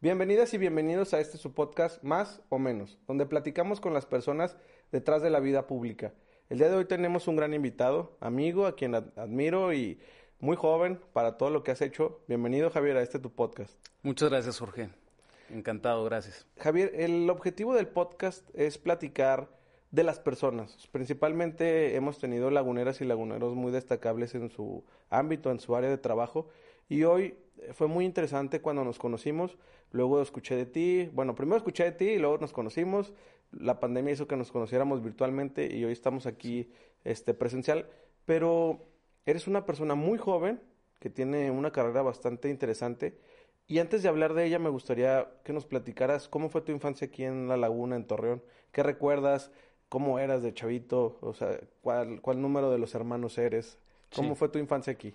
Bienvenidas y bienvenidos a este su podcast Más o Menos, donde platicamos con las personas detrás de la vida pública. El día de hoy tenemos un gran invitado, amigo, a quien admiro y muy joven para todo lo que has hecho. Bienvenido Javier a este tu podcast. Muchas gracias Jorge. Encantado, gracias. Javier, el objetivo del podcast es platicar de las personas. Principalmente hemos tenido laguneras y laguneros muy destacables en su ámbito, en su área de trabajo. Y hoy fue muy interesante cuando nos conocimos, luego escuché de ti, bueno, primero escuché de ti y luego nos conocimos, la pandemia hizo que nos conociéramos virtualmente y hoy estamos aquí este, presencial, pero eres una persona muy joven que tiene una carrera bastante interesante. Y antes de hablar de ella me gustaría que nos platicaras cómo fue tu infancia aquí en La Laguna, en Torreón, qué recuerdas, cómo eras de chavito, o sea, cuál, cuál número de los hermanos eres, cómo fue tu infancia aquí.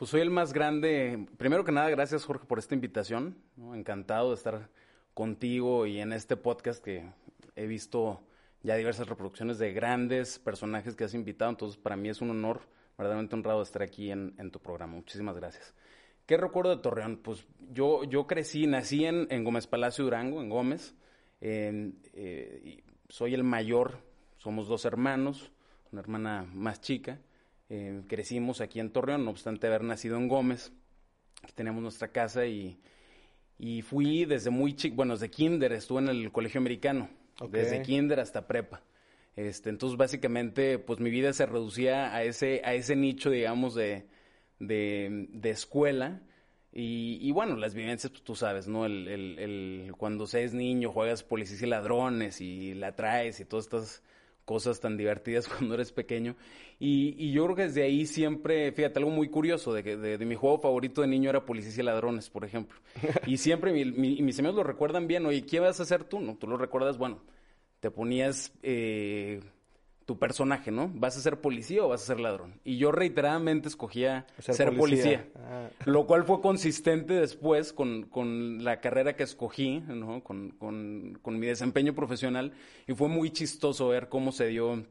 Pues soy el más grande. Primero que nada, gracias Jorge por esta invitación. Encantado de estar contigo y en este podcast que he visto ya diversas reproducciones de grandes personajes que has invitado. Entonces, para mí es un honor, verdaderamente honrado estar aquí en, tu programa. Muchísimas gracias. ¿Qué recuerdo de Torreón? Pues yo, yo crecí, nací en, Gómez Palacio Durango, en Gómez. Eh, soy el mayor, somos dos hermanos, una hermana más chica. Eh, crecimos aquí en Torreón, no obstante haber nacido en Gómez. Aquí tenemos nuestra casa y, y fui desde muy chico, bueno, desde kinder estuve en el colegio americano, desde kinder hasta prepa. Este, entonces básicamente, pues mi vida se reducía a ese, a ese nicho, digamos, de, de, de escuela. Y, y, bueno, las vivencias, pues tú sabes, ¿no? El, el, el, cuando seas niño, juegas policías y ladrones y la traes y todas estas cosas tan divertidas cuando eres pequeño. Y, y, yo creo que desde ahí siempre, fíjate, algo muy curioso, de, de, de mi juego favorito de niño era Policías y Ladrones, por ejemplo. Y siempre mi, mis amigos lo recuerdan bien, oye, ¿qué vas a hacer tú? No, tú lo recuerdas, bueno, te ponías... Eh, tu personaje, ¿no? ¿Vas a ser policía o vas a ser ladrón? Y yo reiteradamente escogía ser, policía, ah. lo cual fue consistente después con, con la carrera que escogí, ¿no? Con, con, con, mi desempeño profesional y fue muy chistoso ver cómo se dio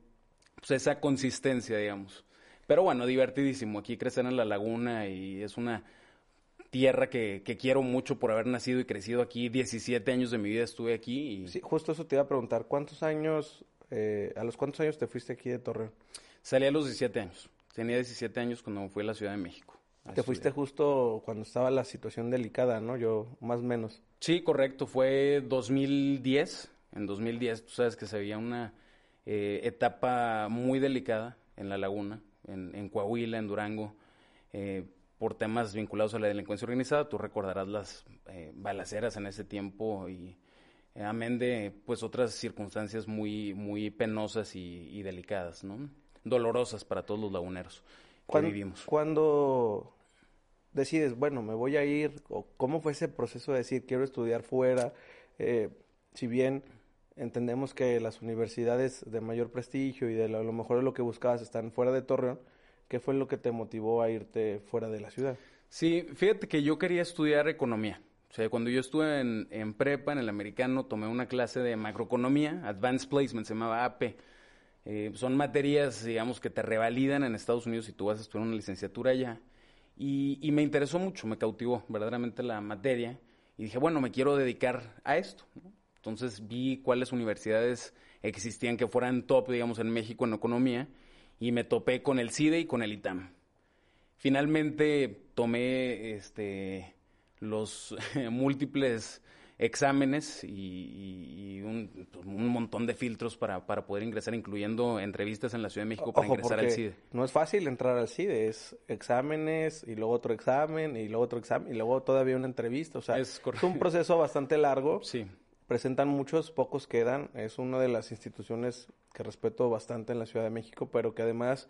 pues, esa consistencia, digamos. Pero bueno, divertidísimo. Aquí crecer en la laguna y es una tierra que, que, quiero mucho por haber nacido y crecido aquí. 17 años de mi vida estuve aquí. Y... Sí, justo eso te iba a preguntar. ¿Cuántos años eh, ¿a los cuántos años te fuiste aquí de Torreón? Salí a los 17 años. Tenía 17 años cuando fui a la Ciudad de México. Te fuiste justo cuando estaba la situación delicada, ¿no? Yo, más o menos. Sí, correcto. Fue 2010. En 2010, tú sabes que se veía una eh, etapa muy delicada en la laguna, en, Coahuila, en Durango, eh, por temas vinculados a la delincuencia organizada. Tú recordarás las balaceras en ese tiempo y eh, amén de pues otras circunstancias muy, muy penosas y, delicadas, ¿no? Dolorosas para todos los laguneros que vivimos. Cuando decides, bueno, me voy a ir, o cómo fue ese proceso de decir, quiero estudiar fuera, eh, si bien entendemos que las universidades de mayor prestigio y de lo, a lo mejor lo que buscabas están fuera de Torreón, ¿qué fue lo que te motivó a irte fuera de la ciudad? Sí, fíjate que yo quería estudiar economía. O sea, cuando yo estuve en, prepa, en el americano, tomé una clase de macroeconomía, Advanced Placement, se llamaba AP. Eh, son materias, digamos, que te revalidan en Estados Unidos si tú vas a estudiar una licenciatura allá. Y, me interesó mucho, me cautivó verdaderamente la materia. Y dije, bueno, me quiero dedicar a esto. Entonces vi cuáles universidades existían que fueran top, digamos, en México en economía. Y me topé con el CIDE y con el ITAM. Finalmente tomé este los múltiples exámenes y, pues, un, montón de filtros para, para, poder ingresar, incluyendo entrevistas en la Ciudad de México para ingresar al CIDE. No es fácil entrar al CIDE, es exámenes y luego otro examen y luego otro examen y luego todavía una entrevista. O sea, es, es un proceso bastante largo. Sí. Presentan muchos, pocos quedan. Es una de las instituciones que respeto bastante en la Ciudad de México, pero que además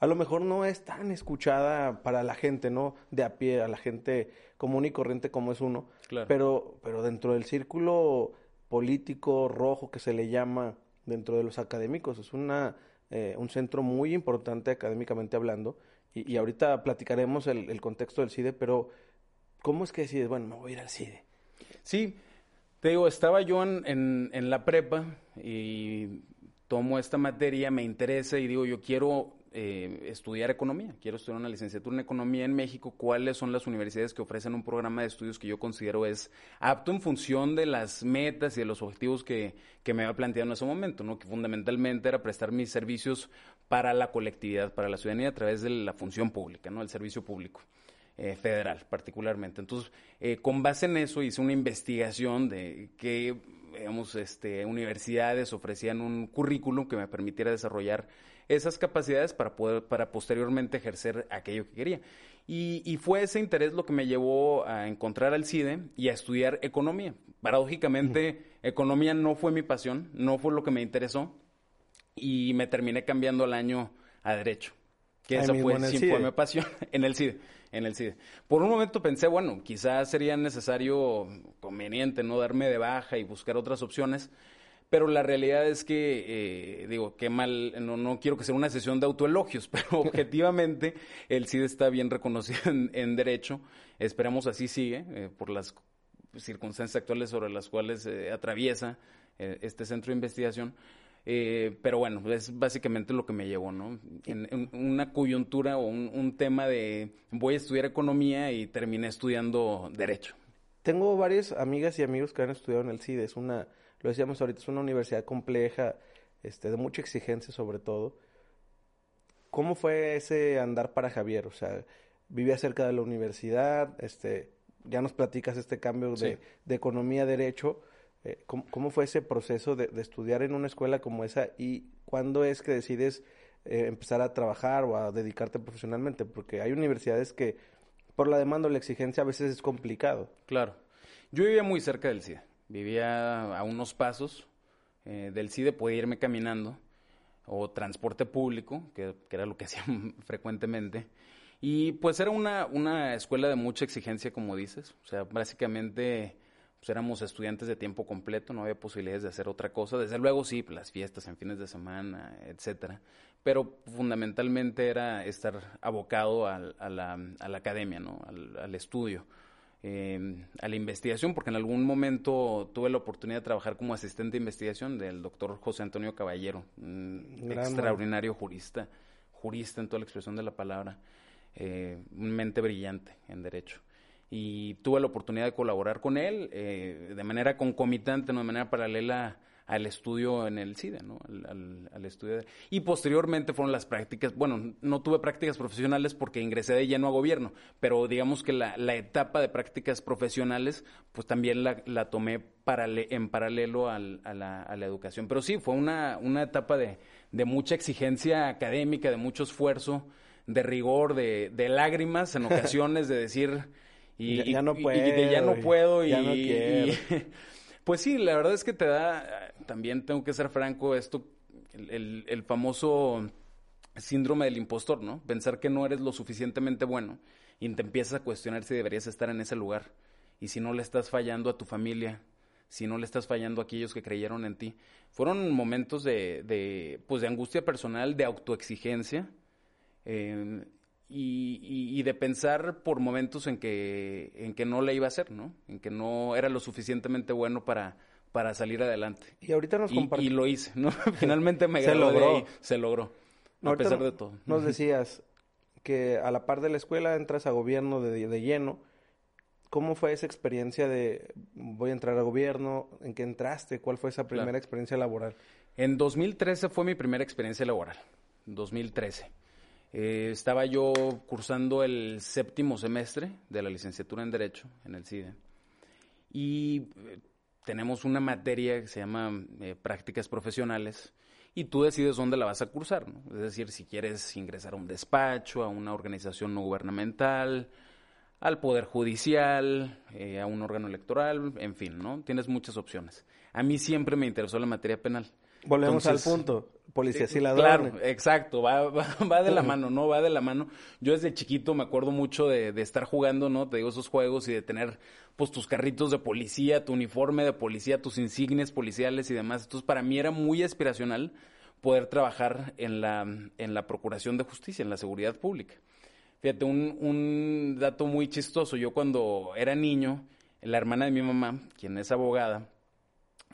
a lo mejor no es tan escuchada para la gente, ¿no? De a pie, a la gente común y corriente como es uno. Claro. Pero, pero dentro del círculo político rojo que se le llama dentro de los académicos, es una, eh, un centro muy importante académicamente hablando. Y, y ahorita platicaremos el, el, contexto del CIDE, pero ¿cómo es que decides, bueno, me voy a ir al CIDE? Sí, te digo, estaba yo en, en, la prepa y tomo esta materia, me interesa y digo, yo quiero eh, estudiar economía, quiero estudiar una licenciatura en economía en México, cuáles son las universidades que ofrecen un programa de estudios que yo considero es apto en función de las metas y de los objetivos que, que me había planteado en ese momento, ¿no? que fundamentalmente era prestar mis servicios para la colectividad, para la ciudadanía a través de la función pública, ¿no? el servicio público. Eh, federal particularmente. Entonces, eh, con base en eso hice una investigación de qué digamos, este, universidades ofrecían un currículum que me permitiera desarrollar esas capacidades para poder, para posteriormente ejercer aquello que quería. Y, y, fue ese interés lo que me llevó a encontrar al CIDE y a estudiar economía. Paradójicamente, economía no fue mi pasión, no fue lo que me interesó y me terminé cambiando al año a derecho. Que esa fue, sí fue mi pasión en el CIDE en el CIDE. Por un momento pensé, bueno, quizás sería necesario, conveniente, no darme de baja y buscar otras opciones, pero la realidad es que, eh, digo, qué mal, no, no quiero que sea una sesión de autoelogios, pero objetivamente el CIDE está bien reconocido en, derecho, esperamos así sigue, eh, por las circunstancias actuales sobre las cuales eh, atraviesa este centro de investigación. Eh, pero bueno, es básicamente lo que me llevó, ¿no? En, una coyuntura o un, tema de voy a estudiar economía y terminé estudiando derecho. Tengo varias amigas y amigos que han estudiado en el CIDE. Es una, lo decíamos ahorita, es una universidad compleja, este, de mucha exigencia sobre todo. ¿Cómo fue ese andar para Javier? O sea, vivía cerca de la universidad, este, ya nos platicas este cambio de, de economía a derecho eh, ¿cómo, fue ese proceso de, estudiar en una escuela como esa y cuándo es que decides eh, empezar a trabajar o a dedicarte profesionalmente? Porque hay universidades que por la demanda o la exigencia a veces es complicado. Claro. Yo vivía muy cerca del CIDE, vivía a unos pasos eh, del CIDE, podía irme caminando o transporte público, que, que era lo que hacía frecuentemente. Y pues era una, una escuela de mucha exigencia, como dices. O sea, básicamente pues éramos estudiantes de tiempo completo, no había posibilidades de hacer otra cosa. Desde luego sí, las fiestas en fines de semana, etcétera. Pero fundamentalmente era estar abocado a, la, a la, academia, ¿no? al, estudio. Eh, a la investigación, porque en algún momento tuve la oportunidad de trabajar como asistente de investigación del doctor José Antonio Caballero, un extraordinario jurista, jurista en toda la expresión de la palabra, eh, un mente brillante en derecho. Y tuve la oportunidad de colaborar con él eh, de manera concomitante, no de manera paralela al estudio en el CIDE, ¿no? Al, estudio. Y posteriormente fueron las prácticas, bueno, no tuve prácticas profesionales porque ingresé de lleno a gobierno, pero digamos que la, etapa de prácticas profesionales, pues también la, tomé en paralelo a, la, educación. Pero sí, fue una, una etapa de, de mucha exigencia académica, de mucho esfuerzo, de rigor, de, de lágrimas en ocasiones, de decir y ya, no puedo. Y, de ya no puedo y, pues sí, la verdad es que te da, también tengo que ser franco, esto, el, el, famoso síndrome del impostor, ¿no? Pensar que no eres lo suficientemente bueno y te empiezas a cuestionar si deberías estar en ese lugar. Y si no le estás fallando a tu familia, si no le estás fallando a aquellos que creyeron en ti. Fueron momentos de, de pues de angustia personal, de autoexigencia, eh, y, de pensar por momentos en que, en que no le iba a hacer, ¿no? En que no era lo suficientemente bueno para, para salir adelante. Y ahorita nos y, y lo hice, ¿no? Finalmente me se logró. se logró, a pesar de todo. Nos decías que a la par de la escuela entras a gobierno de, de lleno. ¿Cómo fue esa experiencia de voy a entrar a gobierno? ¿En qué entraste? ¿Cuál fue esa primera experiencia laboral? En 2013 fue mi primera experiencia laboral. 2013. Eh, estaba yo cursando el séptimo semestre de la licenciatura en Derecho en el CIDE y eh, tenemos una materia que se llama eh, prácticas profesionales y tú decides dónde la vas a cursar, Es decir, si quieres ingresar a un despacho, a una organización no gubernamental, al Poder Judicial, a un órgano electoral, en fin, ¿no? Tienes muchas opciones. A mí siempre me interesó la materia penal. Volvemos al punto policías y ladrones. Claro, exacto, va, va, de la mano, ¿no? Va de la mano. Yo desde chiquito me acuerdo mucho de, de, estar jugando, ¿no? Te digo, esos juegos y de tener, pues, tus carritos de policía, tu uniforme de policía, tus insignias policiales y demás. Entonces, para mí era muy aspiracional poder trabajar en la, en la procuración de justicia, en la seguridad pública. Fíjate, un, un dato muy chistoso. Yo cuando era niño, la hermana de mi mamá, quien es abogada,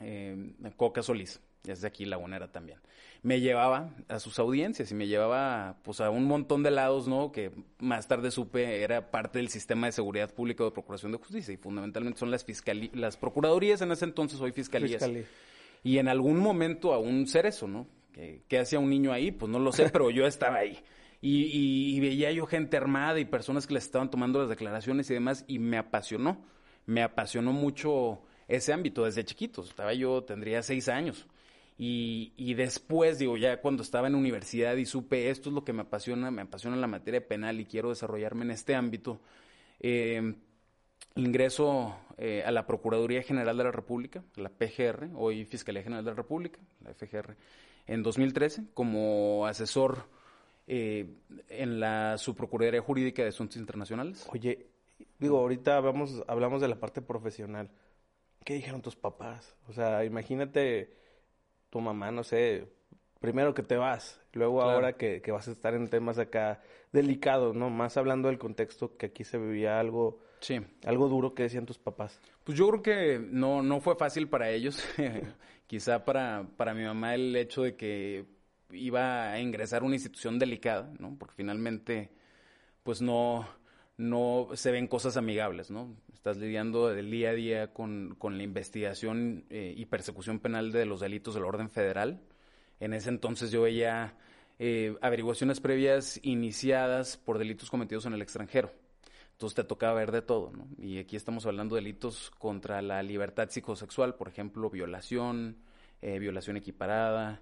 eh, Coca Solís, es de aquí Lagunera también. Me llevaba a sus audiencias y me llevaba pues a un montón de lados, ¿no? Que más tarde supe era parte del sistema de seguridad pública o de procuración de justicia y fundamentalmente son las las procuradurías en ese entonces, hoy fiscalías. Y en algún momento aún ser eso, ¿no? ¿Qué, hacía un niño ahí? Pues no lo sé, pero yo estaba ahí. Y, y, veía yo gente armada y personas que les estaban tomando las declaraciones y demás, y me apasionó. Me apasionó mucho ese ámbito desde chiquitos. Estaba yo, tendría seis años. Y, y, después, digo, ya cuando estaba en universidad y supe esto es lo que me apasiona, me apasiona la materia penal y quiero desarrollarme en este ámbito, eh, ingreso eh, a la Procuraduría General de la República, la PGR, hoy Fiscalía General de la República, la FGR, en 2013 como asesor eh, en la Subprocuraduría Jurídica de Asuntos Internacionales. Oye, digo, ahorita vamos, hablamos de la parte profesional. ¿Qué dijeron tus papás? O sea, imagínate tu mamá, no sé, primero que te vas, luego ahora que, vas a estar en temas acá delicados, ¿no? Más hablando del contexto que aquí se vivía algo, sí. algo duro que decían tus papás. Pues yo creo que no, no fue fácil para ellos. Quizá para, para mi mamá el hecho de que iba a ingresar a una institución delicada, ¿no? Porque finalmente, pues no, no se ven cosas amigables, ¿no? Estás lidiando del día a día con, con la investigación eh, y persecución penal de los delitos del orden federal. En ese entonces yo veía eh, averiguaciones previas iniciadas por delitos cometidos en el extranjero. Entonces te tocaba ver de todo, ¿no? Y aquí estamos hablando de delitos contra la libertad psicosexual, por ejemplo, violación, eh, violación equiparada,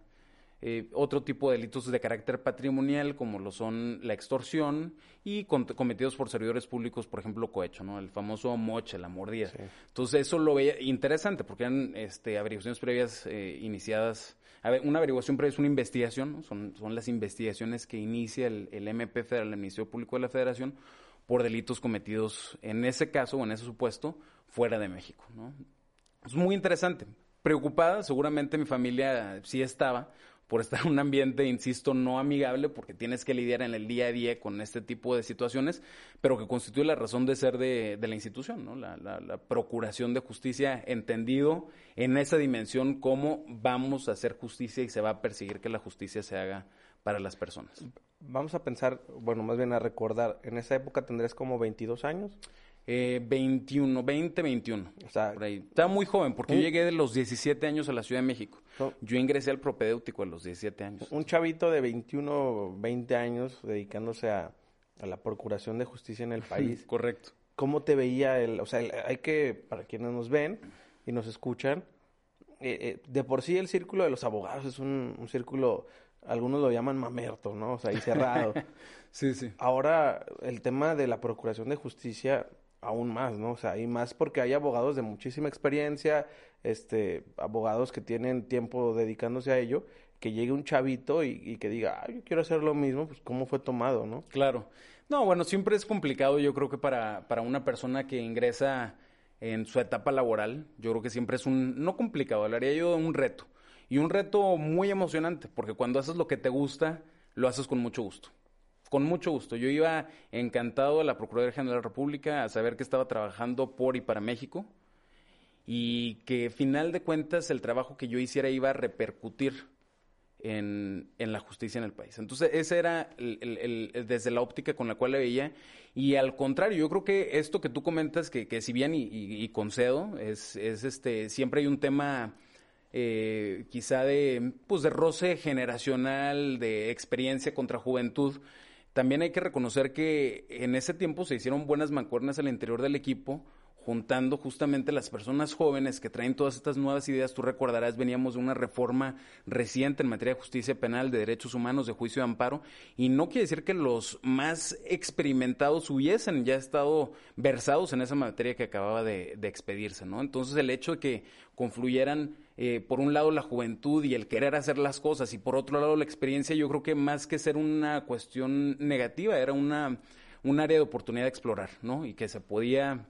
eh, otro tipo de delitos de carácter patrimonial, como lo son la extorsión y cometidos por servidores públicos, por ejemplo, cohecho, ¿no? El famoso moche, la mordida. Entonces, eso lo veía interesante, porque eran este, averiguaciones previas eh, iniciadas. A ver, una averiguación previa es una investigación, son, son las investigaciones que inicia el, el MP Federal, el Ministerio Público de la Federación, por delitos cometidos en ese caso o en ese supuesto fuera de México, ¿no? Es muy interesante. Preocupada, seguramente mi familia sí estaba, por estar en un ambiente, insisto, no amigable, porque tienes que lidiar en el día a día con este tipo de situaciones, pero que constituye la razón de ser de, la institución, ¿no? La, la, procuración de justicia, entendido en esa dimensión cómo vamos a hacer justicia y se va a perseguir que la justicia se haga para las personas. Vamos a pensar, bueno, más bien a recordar, en esa época tendrías como 22 años. Eh, 21, 20, 21. O sea, Estaba muy joven porque yo llegué de los 17 años a la Ciudad de México. yo ingresé al propedéutico a los 17 años. Un chavito de 21, 20 años dedicándose a, la procuración de justicia en el país. Correcto. ¿Cómo te veía el, o sea, hay que, para quienes nos ven y nos escuchan, eh, eh, de por sí el círculo de los abogados es un, un círculo, algunos lo llaman mamerto, ¿no? O sea, ahí cerrado. sí, sí. Ahora, el tema de la procuración de justicia aún más, ¿no? O sea, y más porque hay abogados de muchísima experiencia, este, abogados que tienen tiempo dedicándose a ello, que llegue un chavito y, que diga, yo quiero hacer lo mismo, pues cómo fue tomado, ¿no? Claro. No, bueno, siempre es complicado, yo creo que para, para una persona que ingresa en su etapa laboral, yo creo que siempre es un, no complicado, hablaría yo de un reto. Y un reto muy emocionante, porque cuando haces lo que te gusta, lo haces con mucho gusto con mucho gusto. Yo iba encantado a la Procuraduría General de la República a saber que estaba trabajando por y para México y que final de cuentas el trabajo que yo hiciera iba a repercutir en, la justicia en el país. Entonces, ese era desde la óptica con la cual le veía. Y al contrario, yo creo que esto que tú comentas, que, si bien y, concedo, es, es, este, siempre hay un tema eh, quizá de, pues de roce generacional, de experiencia contra juventud, también hay que reconocer que en ese tiempo se hicieron buenas mancuernas al interior del equipo, juntando justamente las personas jóvenes que traen todas estas nuevas ideas. Tú recordarás, veníamos de una reforma reciente en materia de justicia penal, de derechos humanos, de juicio de amparo, y no quiere decir que los más experimentados hubiesen ya estado versados en esa materia que acababa de, de expedirse, ¿no? Entonces el hecho de que confluyeran eh, por un lado la juventud y el querer hacer las cosas y por otro lado la experiencia, yo creo que más que ser una cuestión negativa, era una, un área de oportunidad de explorar, ¿no? Y que se podía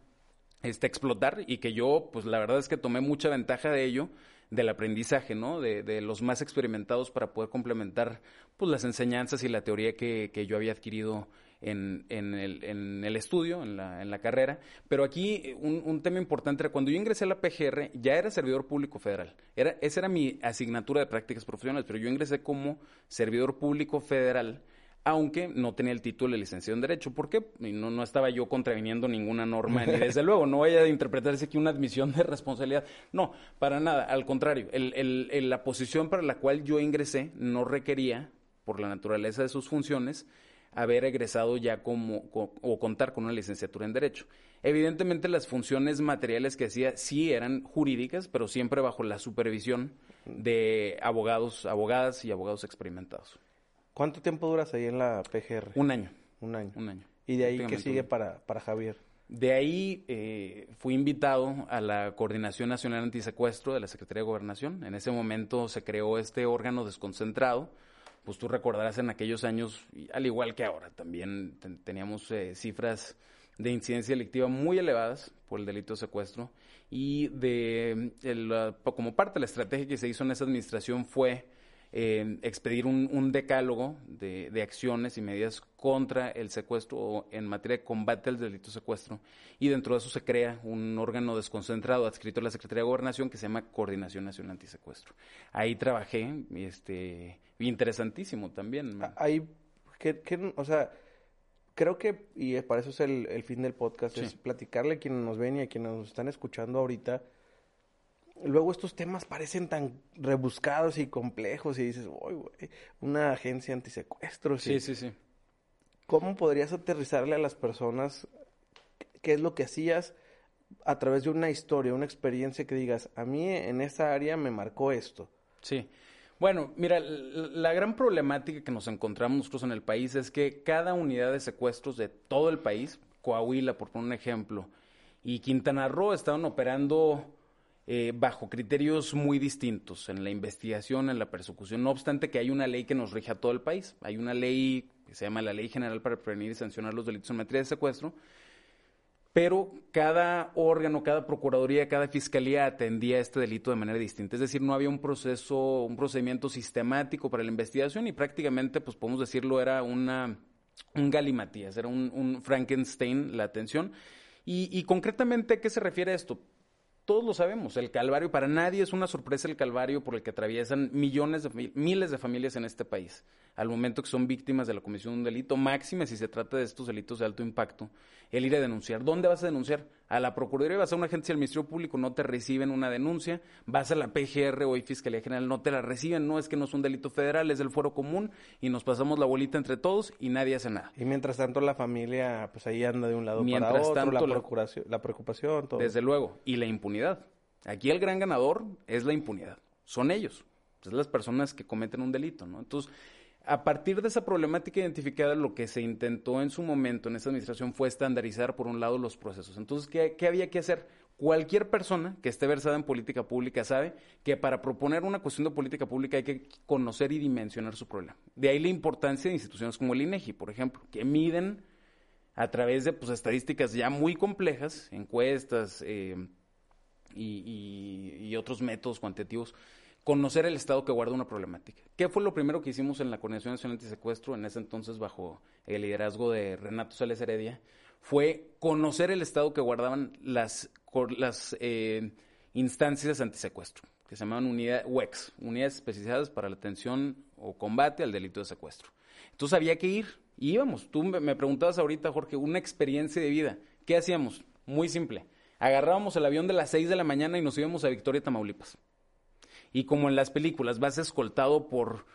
este, explotar y que yo, pues la verdad es que tomé mucha ventaja de ello, del aprendizaje, ¿no? De, de los más experimentados para poder complementar, pues las enseñanzas y la teoría que, que yo había adquirido en, en, el, en el estudio, en la, en la carrera. Pero aquí un, un, tema importante era cuando yo ingresé a la PGR, ya era servidor público federal. Era, esa era mi asignatura de prácticas profesionales, pero yo ingresé como servidor público federal aunque no tenía el título de licenciado en Derecho. ¿Por qué? No, no estaba yo contraviniendo ninguna norma, ni desde luego, no vaya a interpretarse aquí una admisión de responsabilidad. No, para nada, al contrario, el, el, la posición para la cual yo ingresé no requería, por la naturaleza de sus funciones, haber egresado ya como, o contar con una licenciatura en Derecho. Evidentemente las funciones materiales que hacía sí eran jurídicas, pero siempre bajo la supervisión de abogados, abogadas y abogados experimentados. ¿Cuánto tiempo duras ahí en la PGR? Un año. Un año. Un año. ¿Y de ahí qué sigue para, para Javier? De ahí eh, fui invitado a la Coordinación Nacional Antisecuestro de la Secretaría de Gobernación. En ese momento se creó este órgano desconcentrado pues tú recordarás en aquellos años, al igual que ahora, también teníamos eh, cifras de incidencia delictiva muy elevadas por el delito de secuestro y de como parte de la estrategia que se hizo en esa administración fue expedir un, decálogo de, de, acciones y medidas contra el secuestro o en materia de combate al delito de secuestro. Y dentro de eso se crea un órgano desconcentrado adscrito a la Secretaría de Gobernación que se llama Coordinación Nacional Antisecuestro. Ahí trabajé, este, interesantísimo también. Ahí, que, o sea, creo que, y para eso es el, fin del podcast, es platicarle a quienes nos ven y a quienes nos están escuchando ahorita luego estos temas parecen tan rebuscados y complejos y dices, uy, güey, una agencia antisecuestro. Sí, sí, sí. ¿Cómo podrías aterrizarle a las personas qué es lo que hacías a través de una historia, una experiencia que digas, a mí en esa área me marcó esto? Sí. Bueno, mira, la gran problemática que nos encontramos nosotros en el país es que cada unidad de secuestros de todo el país, Coahuila, por poner un ejemplo, y Quintana Roo estaban operando eh, bajo criterios muy distintos en la investigación, en la persecución. No obstante que hay una ley que nos rige a todo el país. Hay una ley que se llama la Ley General para Prevenir y Sancionar los Delitos en Materia de Secuestro, pero cada órgano, cada procuraduría, cada fiscalía atendía este delito de manera distinta. Es decir, no había un proceso, un procedimiento sistemático para la investigación y prácticamente, pues podemos decirlo, era una, un galimatías, era un, Frankenstein la atención. Y, y, concretamente, ¿a qué se refiere esto? Todos lo sabemos, el Calvario, para nadie es una sorpresa el Calvario por el que atraviesan millones de miles de familias en este país al momento que son víctimas de la comisión de un delito, máxime si se trata de estos delitos de alto impacto, el ir a denunciar. ¿Dónde vas a denunciar? A la Procuraduría, vas a una agencia del Ministerio Público, no te reciben una denuncia, vas a la PGR o Fiscalía General, no te la reciben, no es que no es un delito federal, es del fuero común y nos pasamos la bolita entre todos y nadie hace nada. Y mientras tanto la familia, pues ahí anda de un lado para otro, tanto, la, procuración, la preocupación, todo. Desde luego, y la impunidad. Aquí el gran ganador es la impunidad, son ellos, son las personas que cometen un delito, ¿no? Entonces, a partir de esa problemática identificada, lo que se intentó en su momento en esa administración fue estandarizar, por un lado, los procesos. Entonces, ¿qué, había que hacer? Cualquier persona que esté versada en política pública sabe que para proponer una cuestión de política pública hay que conocer y dimensionar su problema. De ahí la importancia de instituciones como el INEGI, por ejemplo, que miden a través de pues, estadísticas ya muy complejas, encuestas eh, y otros métodos cuantitativos, conocer el Estado que guarda una problemática. ¿Qué fue lo primero que hicimos en la Coordinación Nacional Antisecuestro, en ese entonces bajo el liderazgo de Renato Sales Heredia? Fue conocer el Estado que guardaban las, las eh, instancias antisecuestro, que se llamaban unidad, UEX, Unidades Especializadas para la Atención o Combate al Delito de Secuestro. Entonces había que ir, y íbamos. Tú me preguntabas ahorita, Jorge, una experiencia de vida. ¿Qué hacíamos? Muy simple. Agarrábamos el avión de las 6 de la mañana y nos íbamos a Victoria, Tamaulipas y como en las películas vas escoltado por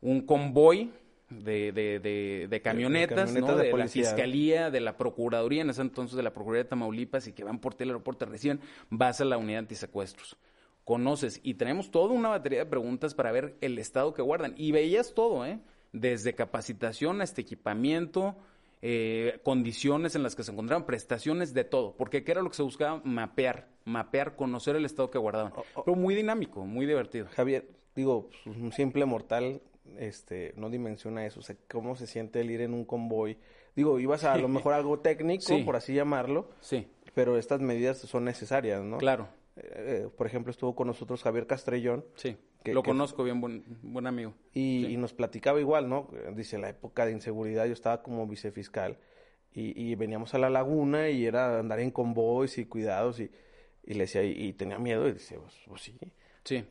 un convoy de, de, de, camionetas, de, ¿no? de, la Fiscalía, de la Procuraduría, en ese entonces de la Procuraduría de Tamaulipas, y que van por el aeropuerto, recién vas a la unidad antisecuestros. Conoces, y tenemos toda una batería de preguntas para ver el estado que guardan. Y veías todo, ¿eh? Desde capacitación hasta equipamiento, eh, condiciones en las que se encontraban, prestaciones de todo, porque ¿qué era lo que se buscaba? Mapear, mapear, conocer el estado que guardaban. Pero muy dinámico, muy divertido. Javier, digo, pues, un simple mortal este no dimensiona eso, o sea, cómo se siente el ir en un convoy. Digo, ibas a, a lo mejor algo técnico, por así llamarlo. Sí. Pero estas medidas son necesarias, ¿no? Claro. Eh, por ejemplo, estuvo con nosotros Javier Castrellón. Sí, que, lo conozco bien, buen, buen amigo. Y, nos platicaba igual, ¿no? Dice, la época de inseguridad yo estaba como vicefiscal y, veníamos a la laguna y era andar en convoys y cuidados y, y le decía, y, tenía miedo y dice, pues, pues sí. Sí.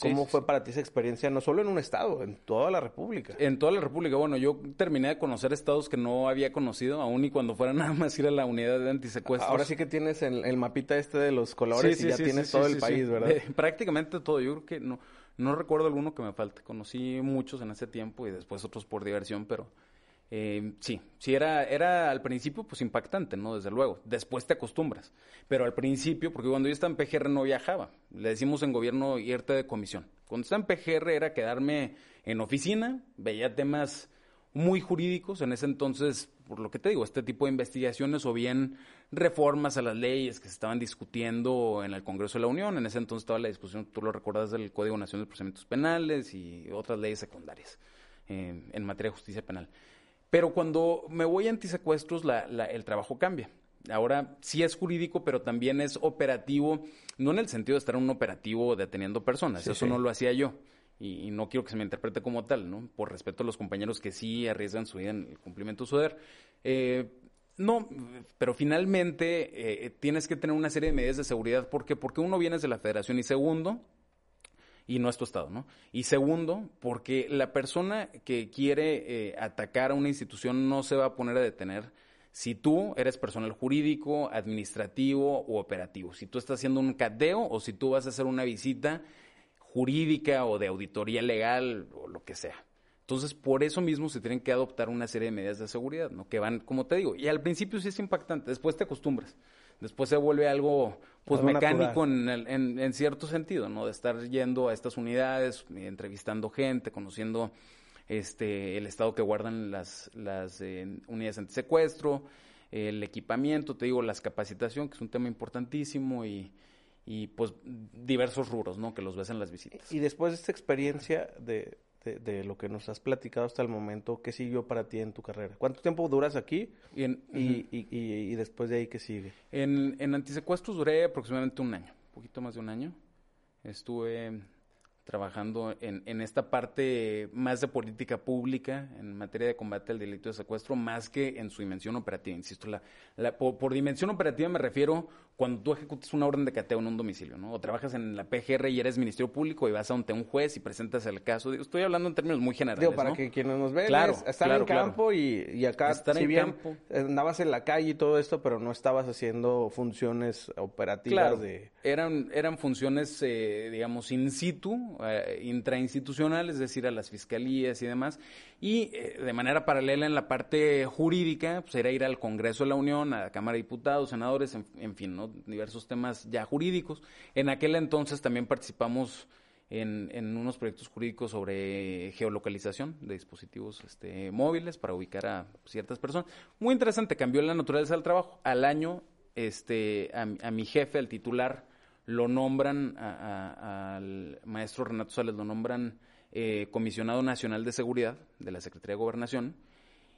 ¿Cómo fue para ti esa experiencia, no solo en un estado, en toda la República? En toda la República. Bueno, yo terminé de conocer estados que no había conocido, aún y cuando fuera nada más ir a la unidad de antisecuestros. Ahora sí que tienes el, mapita este de los colores y ya tienes todo el país, ¿verdad? prácticamente todo. Yo creo que no, no recuerdo alguno que me falte. Conocí muchos en ese tiempo y después otros por diversión, pero eh, sí, sí era, era al principio pues impactante, ¿no? Desde luego. Después te acostumbras. Pero al principio, porque cuando yo estaba en PGR no viajaba. Le decimos en gobierno irte de comisión. Cuando estaba en PGR era quedarme en oficina, veía temas muy jurídicos en ese entonces, por lo que te digo, este tipo de investigaciones o bien reformas a las leyes que se estaban discutiendo en el Congreso de la Unión. En ese entonces estaba la discusión, tú lo recuerdas, del Código Nacional de Procedimientos Penales y otras leyes secundarias eh, en materia de justicia penal. Pero cuando me voy a antisecuestros, el trabajo cambia. Ahora sí es jurídico, pero también es operativo, no en el sentido de estar en un operativo deteniendo personas, eso no lo hacía yo. Y, no quiero que se me interprete como tal, ¿no? Por respeto a los compañeros que sí arriesgan su vida en el cumplimiento de su deber. Eh, no, pero finalmente eh, tienes que tener una serie de medidas de seguridad. ¿Por qué? Porque uno viene de la federación y segundo, y no es tu estado, ¿no? Y segundo, porque la persona que quiere eh, atacar a una institución no se va a poner a detener si tú eres personal jurídico, administrativo o operativo, si tú estás haciendo un cateo o si tú vas a hacer una visita jurídica o de auditoría legal o lo que sea. Entonces, por eso mismo se tienen que adoptar una serie de medidas de seguridad, ¿no? Que van, como te digo, y al principio sí es impactante, después te acostumbras después se vuelve algo pues mecánico en, en, cierto sentido, ¿no? De estar yendo a estas unidades, entrevistando gente, conociendo este el estado que guardan las, las eh, unidades antisecuestro, el equipamiento, te digo, las capacitación, que es un tema importantísimo y, y pues diversos rubros, ¿no? Que los ves en las visitas. Y después de esta experiencia de, de, lo que nos has platicado hasta el momento, ¿qué siguió para ti en tu carrera? ¿Cuánto tiempo duras aquí? Y, y, y, después de ahí, ¿qué sigue? En, en antisecuestros duré aproximadamente un año, un poquito más de un año. Estuve trabajando en, en, esta parte más de política pública en materia de combate al delito de secuestro, más que en su dimensión operativa. Insisto, la, por, dimensión operativa me refiero cuando tú ejecutas una orden de cateo en un domicilio, ¿no? O trabajas en la PGR y eres Ministerio Público y vas a ante un juez y presentas el caso. estoy hablando en términos muy generales, Digo, para que quienes nos ven, claro, estar en campo y, y, acá, estar si en bien campo. andabas en la calle y todo esto, pero no estabas haciendo funciones operativas de... Eran, eran funciones, eh, digamos, in situ, eh, intrainstitucionales, es decir, a las fiscalías y demás. Y eh, de manera paralela en la parte jurídica, pues era ir al Congreso de la Unión, a la Cámara de Diputados, senadores, en, fin, ¿no? diversos temas ya jurídicos. En aquel entonces también participamos en, en unos proyectos jurídicos sobre geolocalización de dispositivos este, móviles para ubicar a ciertas personas. Muy interesante, cambió la naturaleza del trabajo. Al año, este, a, mi jefe, al titular, lo nombran, al maestro Renato Sales, lo nombran eh, comisionado nacional de seguridad de la Secretaría de Gobernación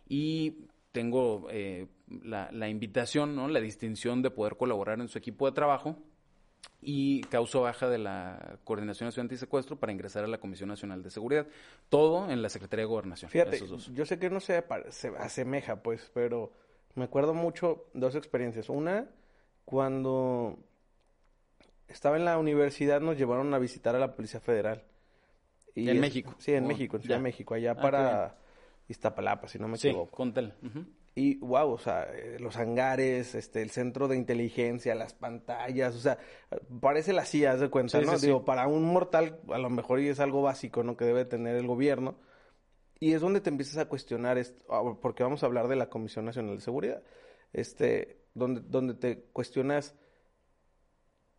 y tengo eh, la, la, invitación, ¿no? la distinción de poder colaborar en su equipo de trabajo y causa baja de la Coordinación Nacional Antisecuestro para ingresar a la Comisión Nacional de Seguridad. Todo en la Secretaría de Gobernación. Fíjate, yo sé que no se, se asemeja, pues, pero me acuerdo mucho dos experiencias. Una, cuando estaba en la universidad nos llevaron a visitar a la Policía Federal. Y en México. Sí, en México, en Ciudad de México, allá ah, para Iztapalapa, si no me equivoco. Contel. Y wow, o sea, eh, los hangares, este, el centro de inteligencia, las pantallas, o sea, parece la CIA, de cuenta, ¿no? Digo, para un mortal a lo mejor es algo básico, ¿no? Que debe tener el gobierno. Y es donde te empiezas a cuestionar, esto, ah, porque vamos a hablar de la Comisión Nacional de Seguridad, este, donde, donde te cuestionas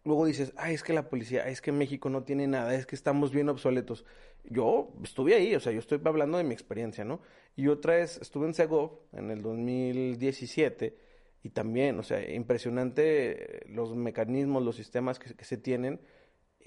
luego dices, ay, es que la policía, es que México no tiene nada, es que estamos bien obsoletos. Yo estuve ahí, o sea, yo estoy hablando de mi experiencia, ¿no? Y otra vez, estuve en Segov en el 2017 y también, o sea, impresionante los mecanismos, los sistemas que, se tienen.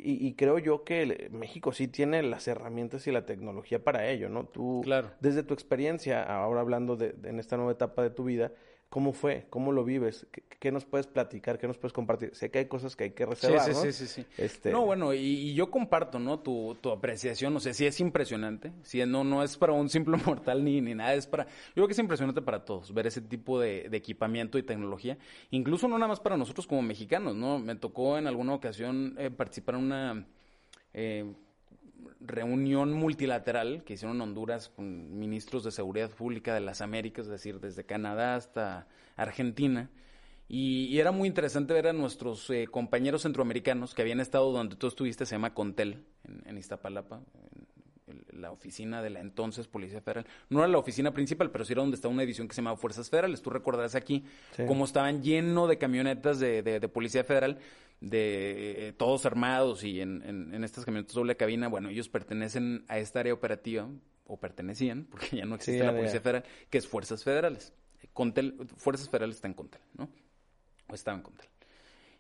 Y, creo yo que México sí tiene las herramientas y la tecnología para ello, ¿no? Tú, claro. desde tu experiencia, ahora hablando de, en esta nueva etapa de tu vida, ¿Cómo fue? ¿Cómo lo vives? ¿Qué, nos puedes platicar? ¿Qué nos puedes compartir? Sé que hay cosas que hay que reservar, sí, ¿no? Sí, sí, sí. Este... No, bueno, y, yo comparto, ¿no? Tu, tu apreciación, o sea, sí es impresionante. Sí, no, no es para un simple mortal ni, ni nada, es para... Yo creo que es impresionante para todos ver ese tipo de, equipamiento y tecnología. Incluso no nada más para nosotros como mexicanos, ¿no? Me tocó en alguna ocasión eh, participar en una... Eh, reunión multilateral que hicieron Honduras con ministros de seguridad pública de las Américas, es decir, desde Canadá hasta Argentina. Y, era muy interesante ver a nuestros eh, compañeros centroamericanos que habían estado donde tú estuviste, se llama Contel, en, Iztapalapa, en, la oficina de la entonces Policía Federal. No era la oficina principal, pero sí era donde está una edición que se llamaba Fuerzas Federales. Tú recordarás aquí cómo estaban lleno de camionetas de, de Policía Federal de eh, todos armados y en, en, estas camionetas doble cabina, bueno, ellos pertenecen a esta área operativa, o pertenecían, porque ya no existe la Policía Federal, que es Fuerzas Federales. Contel, Fuerzas Federales están en Contel, ¿no? O estaban en Contel.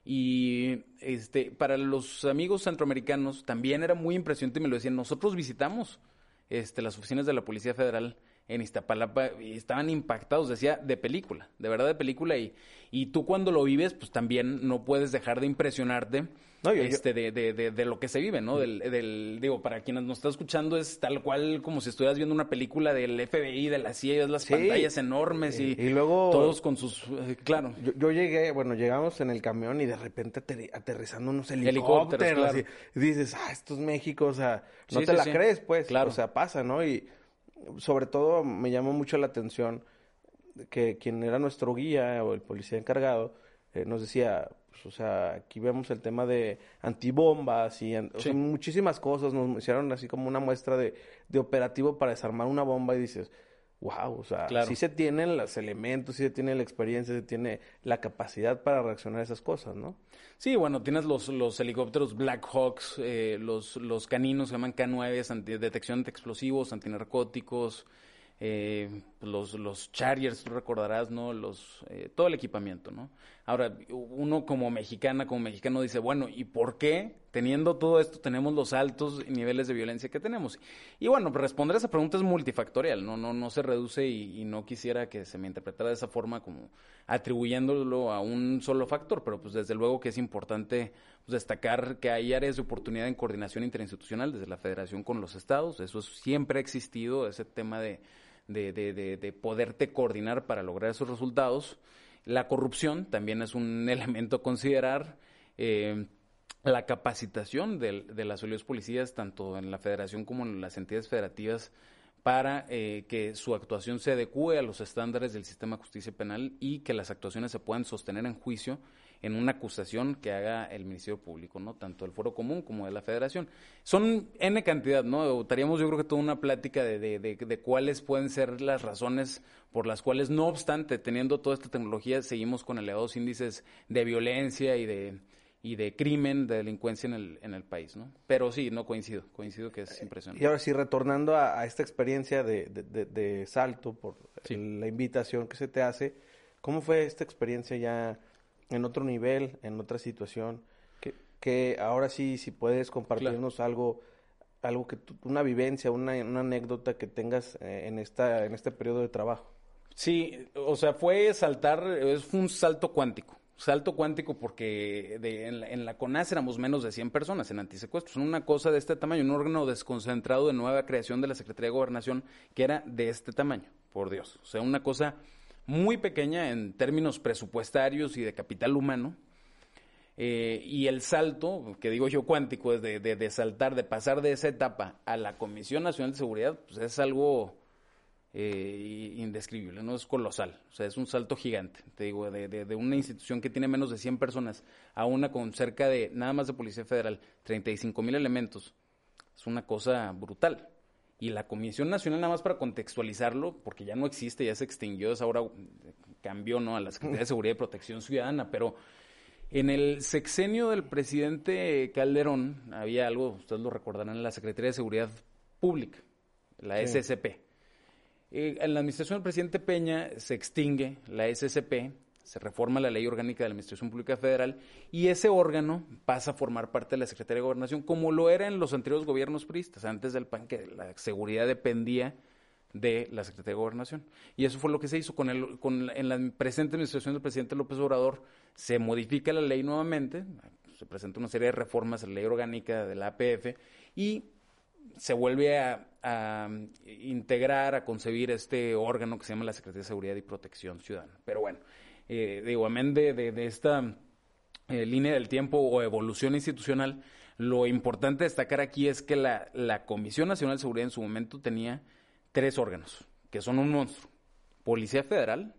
Y este, para los amigos centroamericanos también era muy impresionante y me lo decían, nosotros visitamos este, las oficinas de la Policía Federal en Iztapalapa y estaban impactados, decía, de película, de verdad de película. Y, y tú cuando lo vives, pues también no puedes dejar de impresionarte este, De, de, de, lo que se vive, ¿no? Del, del, digo, para quienes nos están escuchando es tal cual como si estuvieras viendo una película del FBI, de la CIA, las pantallas enormes y, y, luego todos con sus, eh, claro. Yo, llegué, bueno, llegamos en el camión y de repente aterrizando unos helicópteros, y dices, ah, esto es México, o sea, no te la crees, pues, claro. o sea, pasa, ¿no? Y sobre todo me llamó mucho la atención que quien era nuestro guía o el policía encargado eh, nos decía, pues, o sea, aquí vemos el tema de antibombas y muchísimas cosas, nos hicieron así como una muestra de, de operativo para desarmar una bomba y dices, wow, o sea, sí se tienen los elementos, sí se tiene la experiencia, se tiene la capacidad para reaccionar a esas cosas, ¿no? Sí, bueno, tienes los, los helicópteros Black Hawks, eh, los, los caninos se llaman K9, anti detección de explosivos, antinarcóticos, eh, los, los Chargers, tú recordarás, ¿no? Los, eh, todo el equipamiento, ¿no? Ahora, uno como mexicana, como mexicano dice, bueno, ¿y por qué teniendo todo esto tenemos los altos niveles de violencia que tenemos? Y bueno, responder a esa pregunta es multifactorial, no, no, no se reduce y, no quisiera que se me interpretara de esa forma como atribuyéndolo a un solo factor, pero pues desde luego que es importante pues, destacar que hay áreas de oportunidad en coordinación interinstitucional desde la federación con los estados, eso siempre ha existido, ese tema de de, de, de, poderte coordinar para lograr esos resultados. La corrupción también es un elemento a considerar. Eh, la capacitación de, de las solidarias policías, tanto en la federación como en las entidades federativas, para eh, que su actuación se adecue a los estándares del sistema de justicia penal y que las actuaciones se puedan sostener en juicio en una acusación que haga el Ministerio Público, ¿no? Tanto el Foro Común como de la Federación. Son N cantidad, ¿no? Estaríamos yo creo que toda una plática de, de, de, de, cuáles pueden ser las razones por las cuales, no obstante, teniendo toda esta tecnología, seguimos con elevados índices de violencia y de y de crimen, de delincuencia en el, en el país, ¿no? Pero sí, no coincido, coincido que es impresionante. Y ahora sí, retornando a, esta experiencia de, de, salto, por la invitación que se te hace, ¿cómo fue esta experiencia ya en otro nivel, en otra situación? Que, que ahora sí, si puedes compartirnos algo, algo que una vivencia, una, una anécdota que tengas eh, en, esta, en este periodo de trabajo. Sí, o sea, fue saltar, es un salto cuántico salto cuántico porque de, en, la, en, CONAS éramos menos de 100 personas en antisecuestros. Una cosa de este tamaño, un órgano desconcentrado de nueva creación de la Secretaría de Gobernación que era de este tamaño, por Dios. O sea, una cosa muy pequeña en términos presupuestarios y de capital humano. Eh, y el salto, que digo yo cuántico, es de, de, de, saltar, de pasar de esa etapa a la Comisión Nacional de Seguridad, pues es algo eh, indescribible, ¿no? Es colosal, o sea, es un salto gigante, te digo, de, de, una institución que tiene menos de 100 personas a una con cerca de, nada más de Policía Federal, 35 mil elementos, es una cosa brutal. Y la Comisión Nacional, nada más para contextualizarlo, porque ya no existe, ya se extinguió, es ahora cambió, ¿no? A la Secretaría de Seguridad y Protección Ciudadana, pero en el sexenio del presidente Calderón había algo, ustedes lo recordarán, en la Secretaría de Seguridad Pública, la SSP eh, en la administración del presidente Peña se extingue la SSP, se reforma la Ley Orgánica de la Administración Pública Federal y ese órgano pasa a formar parte de la Secretaría de Gobernación, como lo era en los anteriores gobiernos priistas, antes del PAN, que la seguridad dependía de la Secretaría de Gobernación. Y eso fue lo que se hizo con el, con, en la presente administración del presidente López Obrador. Se modifica la ley nuevamente, se presenta una serie de reformas a la ley orgánica de la APF y se vuelve a, integrar, a concebir este órgano que se llama la Secretaría de Seguridad y Protección Ciudadana. Pero bueno, eh, digo, amén de, de, esta eh, línea del tiempo o evolución institucional, lo importante destacar aquí es que la, la Comisión Nacional de Seguridad en su momento tenía tres órganos, que son un monstruo. Policía Federal,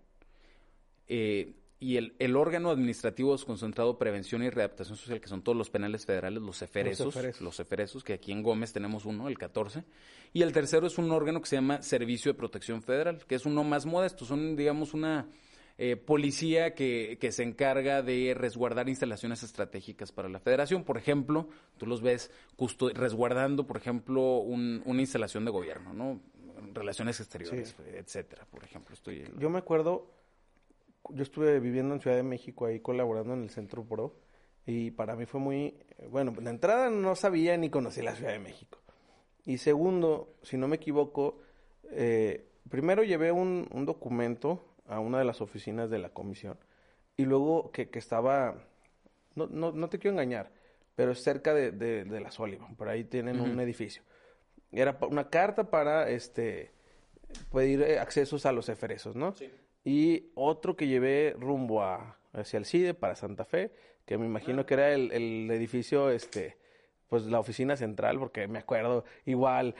eh, y el, el, órgano administrativo desconcentrado de prevención y readaptación social, que son todos los penales federales, los eferesos, los eferesos, que aquí en Gómez tenemos uno, el 14, y el tercero es un órgano que se llama Servicio de Protección Federal, que es uno más modesto, son, digamos, una eh, policía que, que, se encarga de resguardar instalaciones estratégicas para la federación. Por ejemplo, tú los ves resguardando, por ejemplo, una instalación de gobierno, ¿no? Relaciones exteriores, etcétera, por ejemplo. Estoy... Yo me acuerdo yo estuve viviendo en Ciudad de México ahí colaborando en el Centro Pro y para mí fue muy, bueno, de entrada no sabía ni conocía la Ciudad de México. Y segundo, si no me equivoco, eh, primero llevé un, documento a una de las oficinas de la comisión y luego que, que estaba, no, no, no, te quiero engañar, pero es cerca de, de, la Sullivan, por ahí tienen un edificio. Era una carta para este pedir eh, accesos a los eferesos, ¿no? Sí y otro que llevé rumbo a, hacia el CIDE para Santa Fe, que me imagino que era el, el edificio, este, pues la oficina central, porque me acuerdo igual,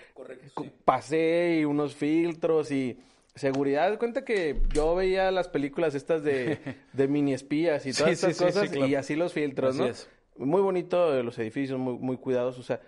pasé y unos filtros y seguridad. Cuenta que yo veía las películas estas de, de mini espías y todas esas cosas y así los filtros, ¿no? Muy bonito los edificios, muy, muy cuidados, o sea,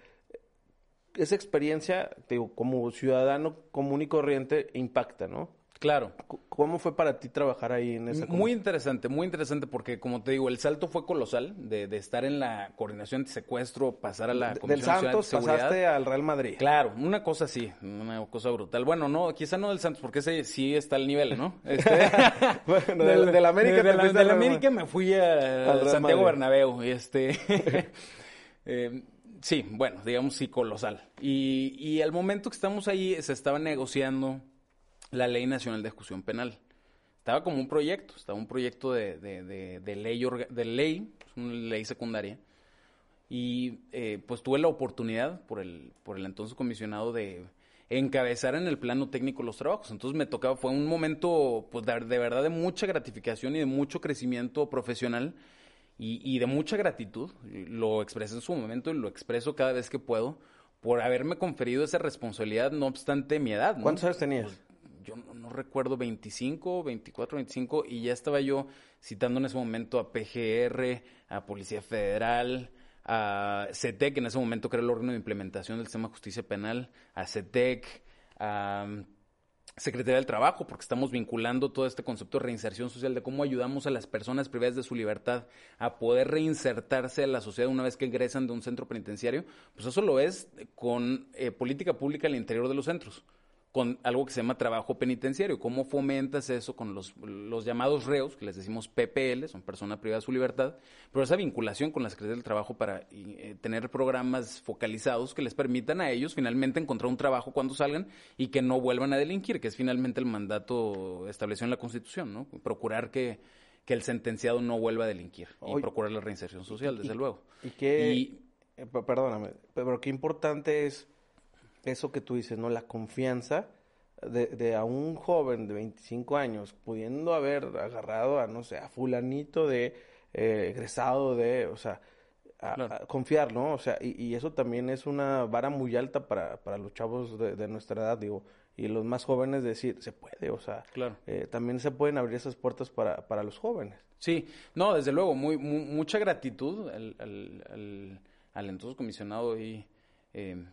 esa experiencia, digo, como ciudadano común y corriente impacta, ¿no? Claro. ¿Cómo fue para ti trabajar ahí en esa Muy interesante, muy interesante porque, como te digo, el salto fue colosal de, estar en la coordinación de secuestro, pasar a la Comisión Del Santos pasaste al Real Madrid. Claro, una cosa así, una cosa brutal. Bueno, no, quizá no del Santos, porque ese sí está al nivel, ¿no? Este, bueno, del, América. De, la, América me fui a, Santiago Bernabéu. Este, eh, sí, bueno, digamos sí, colosal. Y, y al momento que estamos ahí, se estaba negociando la Ley Nacional de Ejecución Penal. Estaba como un proyecto, estaba un proyecto de, de, de, ley, de ley, una ley secundaria. Y eh, pues tuve la oportunidad por el, por el entonces comisionado de encabezar en el plano técnico los trabajos. Entonces me tocaba, fue un momento pues de, verdad de mucha gratificación y de mucho crecimiento profesional y, y, de mucha gratitud. Lo expresé en su momento y lo expreso cada vez que puedo por haberme conferido esa responsabilidad, no obstante mi edad. ¿Cuántos años tenías? Yo no, recuerdo, 25, 24, 25, y ya estaba yo citando en ese momento a PGR, a Policía Federal, a CETEC, en ese momento que era el órgano de implementación del sistema de justicia penal, a CETEC, a um, Secretaría del Trabajo, porque estamos vinculando todo este concepto de reinserción social, de cómo ayudamos a las personas privadas de su libertad a poder reinsertarse a la sociedad una vez que ingresan de un centro penitenciario, pues eso lo es con eh, política pública al interior de los centros con algo que se llama trabajo penitenciario. ¿Cómo fomentas eso con los, los llamados reos, que les decimos PPL, son personas privadas de su libertad, pero esa vinculación con la Secretaría del Trabajo para eh, tener programas focalizados que les permitan a ellos finalmente encontrar un trabajo cuando salgan y que no vuelvan a delinquir, que es finalmente el mandato establecido en la Constitución, ¿no? Procurar que, que el sentenciado no vuelva a delinquir y procurar la reinserción social, desde luego. Y qué, eh, perdóname, pero qué importante es eso que tú dices, ¿no? La confianza de, de, a un joven de 25 años pudiendo haber agarrado a, no sé, a fulanito de eh, egresado de, o sea, a, confiar, ¿no? O sea, y, y, eso también es una vara muy alta para, para los chavos de, de, nuestra edad, digo, y los más jóvenes decir, se puede, o sea, claro. eh, también se pueden abrir esas puertas para, para los jóvenes. Sí, no, desde luego, muy, mucha gratitud al, al, al, al entonces comisionado y... Eh,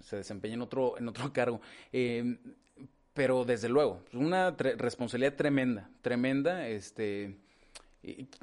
se desempeña en otro, en otro cargo. Eh, pero desde luego, una responsabilidad tremenda, tremenda, este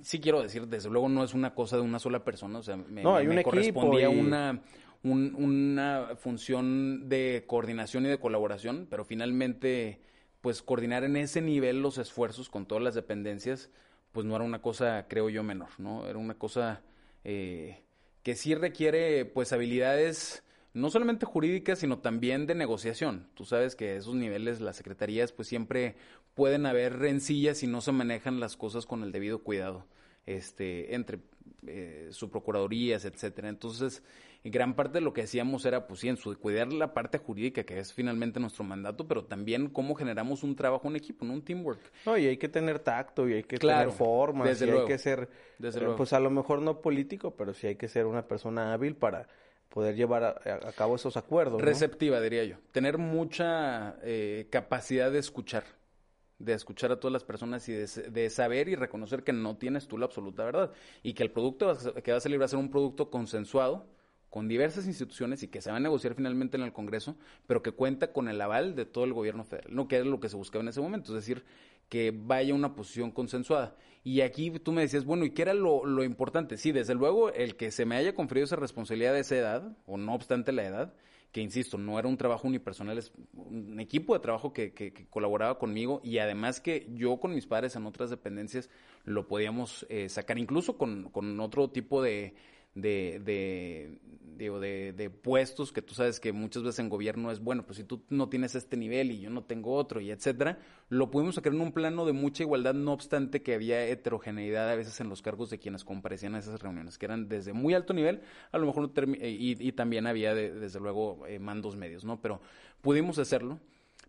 sí quiero decir, desde luego no es una cosa de una sola persona, o sea, me, no, hay correspondía una, una función de coordinación y de colaboración, pero finalmente, pues coordinar en ese nivel los esfuerzos con todas las dependencias, pues no era una cosa, creo yo, menor, ¿no? Era una cosa eh, que sí requiere, pues, habilidades no solamente jurídica, sino también de negociación. Tú sabes que esos niveles, las secretarías, pues siempre pueden haber rencillas si no se manejan las cosas con el debido cuidado, este, entre eh, subprocuradurías, etcétera. Entonces, gran parte de lo que hacíamos era, pues sí, en su, cuidar la parte jurídica, que es finalmente nuestro mandato, pero también cómo generamos un trabajo en equipo, ¿no? un teamwork. No, y hay que tener tacto, y hay que tener formas, desde y luego, hay que ser, desde eh, luego. pues a lo mejor no político, pero sí hay que ser una persona hábil para poder llevar a, a cabo esos acuerdos. Receptiva, diría yo. Tener mucha eh, capacidad de escuchar, de escuchar a todas las personas y de, saber y reconocer que no tienes tú la absoluta verdad y que el producto que va a salir va a ser un producto consensuado con diversas instituciones y que se va a negociar finalmente en el Congreso, pero que cuenta con el aval de todo el gobierno federal, ¿no? Que es lo que se buscaba en ese momento, es decir, que vaya una posición consensuada. Y aquí tú me decías, bueno, ¿y qué era lo, lo importante? Sí, desde luego, el que se me haya conferido esa responsabilidad de esa edad, o no obstante la edad, que insisto, no era un trabajo unipersonal, es un equipo de trabajo que, que, que, colaboraba conmigo y además que yo con mis padres en otras dependencias lo podíamos eh, sacar, incluso con, con otro tipo de, de, de, digo, de, de, puestos que tú sabes que muchas veces en gobierno es, bueno, pues si tú no tienes este nivel y yo no tengo otro y etcétera, lo pudimos sacar en un plano de mucha igualdad, no obstante que había heterogeneidad a veces en los cargos de quienes comparecían a esas reuniones, que eran desde muy alto nivel, a lo mejor, y, y también había de, desde luego eh, mandos medios, ¿no? Pero pudimos hacerlo.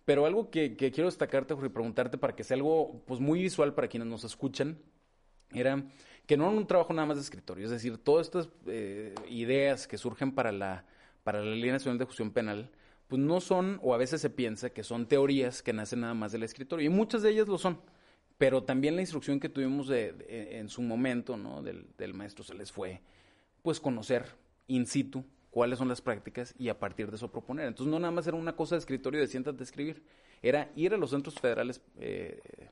Pero algo que, que quiero destacarte, Jorge, y preguntarte para que sea algo pues muy visual para quienes nos escuchan, era que no un trabajo nada más de escritorio, es decir, todas estas eh, ideas que surgen para la, para la Ley Nacional de Ejecución Penal, pues no son, o a veces se piensa que son teorías que nacen nada más del escritorio, y muchas de ellas lo son, pero también la instrucción que tuvimos de, en su momento, ¿no? Del, del maestro se les fue, pues conocer in situ cuáles son las prácticas y a partir de eso proponer. Entonces no nada más era una cosa de escritorio de siéntate a escribir, era ir a los centros federales eh,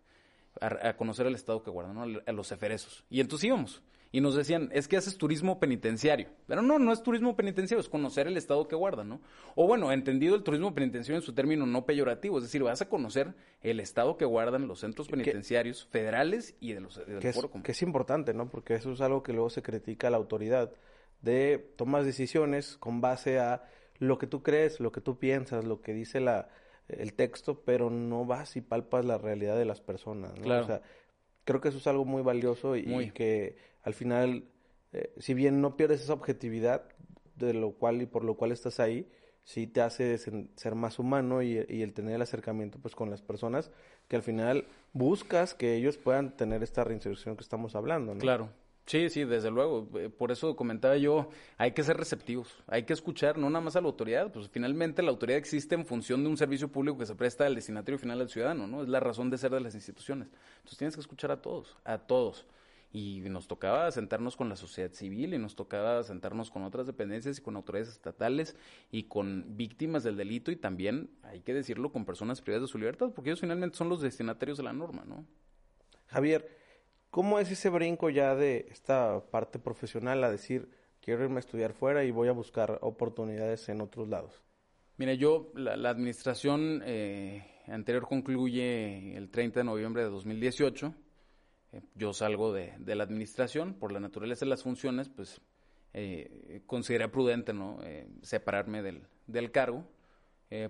a, a, conocer el estado que guardan, ¿no? a los eferesos. Y entonces íbamos. Y nos decían, es que haces turismo penitenciario. Pero no, no es turismo penitenciario, es conocer el estado que guardan, ¿no? O bueno, entendido el turismo penitenciario en su término no peyorativo, es decir, vas a conocer el estado que guardan los centros penitenciarios que, federales y de los del que es. Que es importante, ¿no? Porque eso es algo que luego se critica a la autoridad de tomas decisiones con base a lo que tú crees, lo que tú piensas, lo que dice la, el texto, pero no vas y palpas la realidad de las personas. ¿no? Claro. O sea, creo que eso es algo muy valioso y, muy. y que al final, eh, si bien no pierdes esa objetividad de lo cual y por lo cual estás ahí, sí te hace ser más humano y, y, el tener el acercamiento pues con las personas que al final buscas que ellos puedan tener esta reinserción que estamos hablando. ¿no? Claro. Sí, sí, desde luego. Por eso comentaba yo, hay que ser receptivos, hay que escuchar no nada más a la autoridad, pues finalmente la autoridad existe en función de un servicio público que se presta al destinatario final al ciudadano, ¿no? Es la razón de ser de las instituciones. Entonces tienes que escuchar a todos, a todos. Y nos tocaba sentarnos con la sociedad civil y nos tocaba sentarnos con otras dependencias y con autoridades estatales y con víctimas del delito y también, hay que decirlo, con personas privadas de su libertad, porque ellos finalmente son los destinatarios de la norma, ¿no? Javier, ¿Cómo es ese brinco ya de esta parte profesional a decir, quiero irme a estudiar fuera y voy a buscar oportunidades en otros lados? Mira, yo, la, la administración eh, anterior concluye el 30 de noviembre de 2018. Eh, yo salgo de, de, la administración, por la naturaleza de las funciones, pues eh, consideré prudente ¿no? separarme del, del cargo,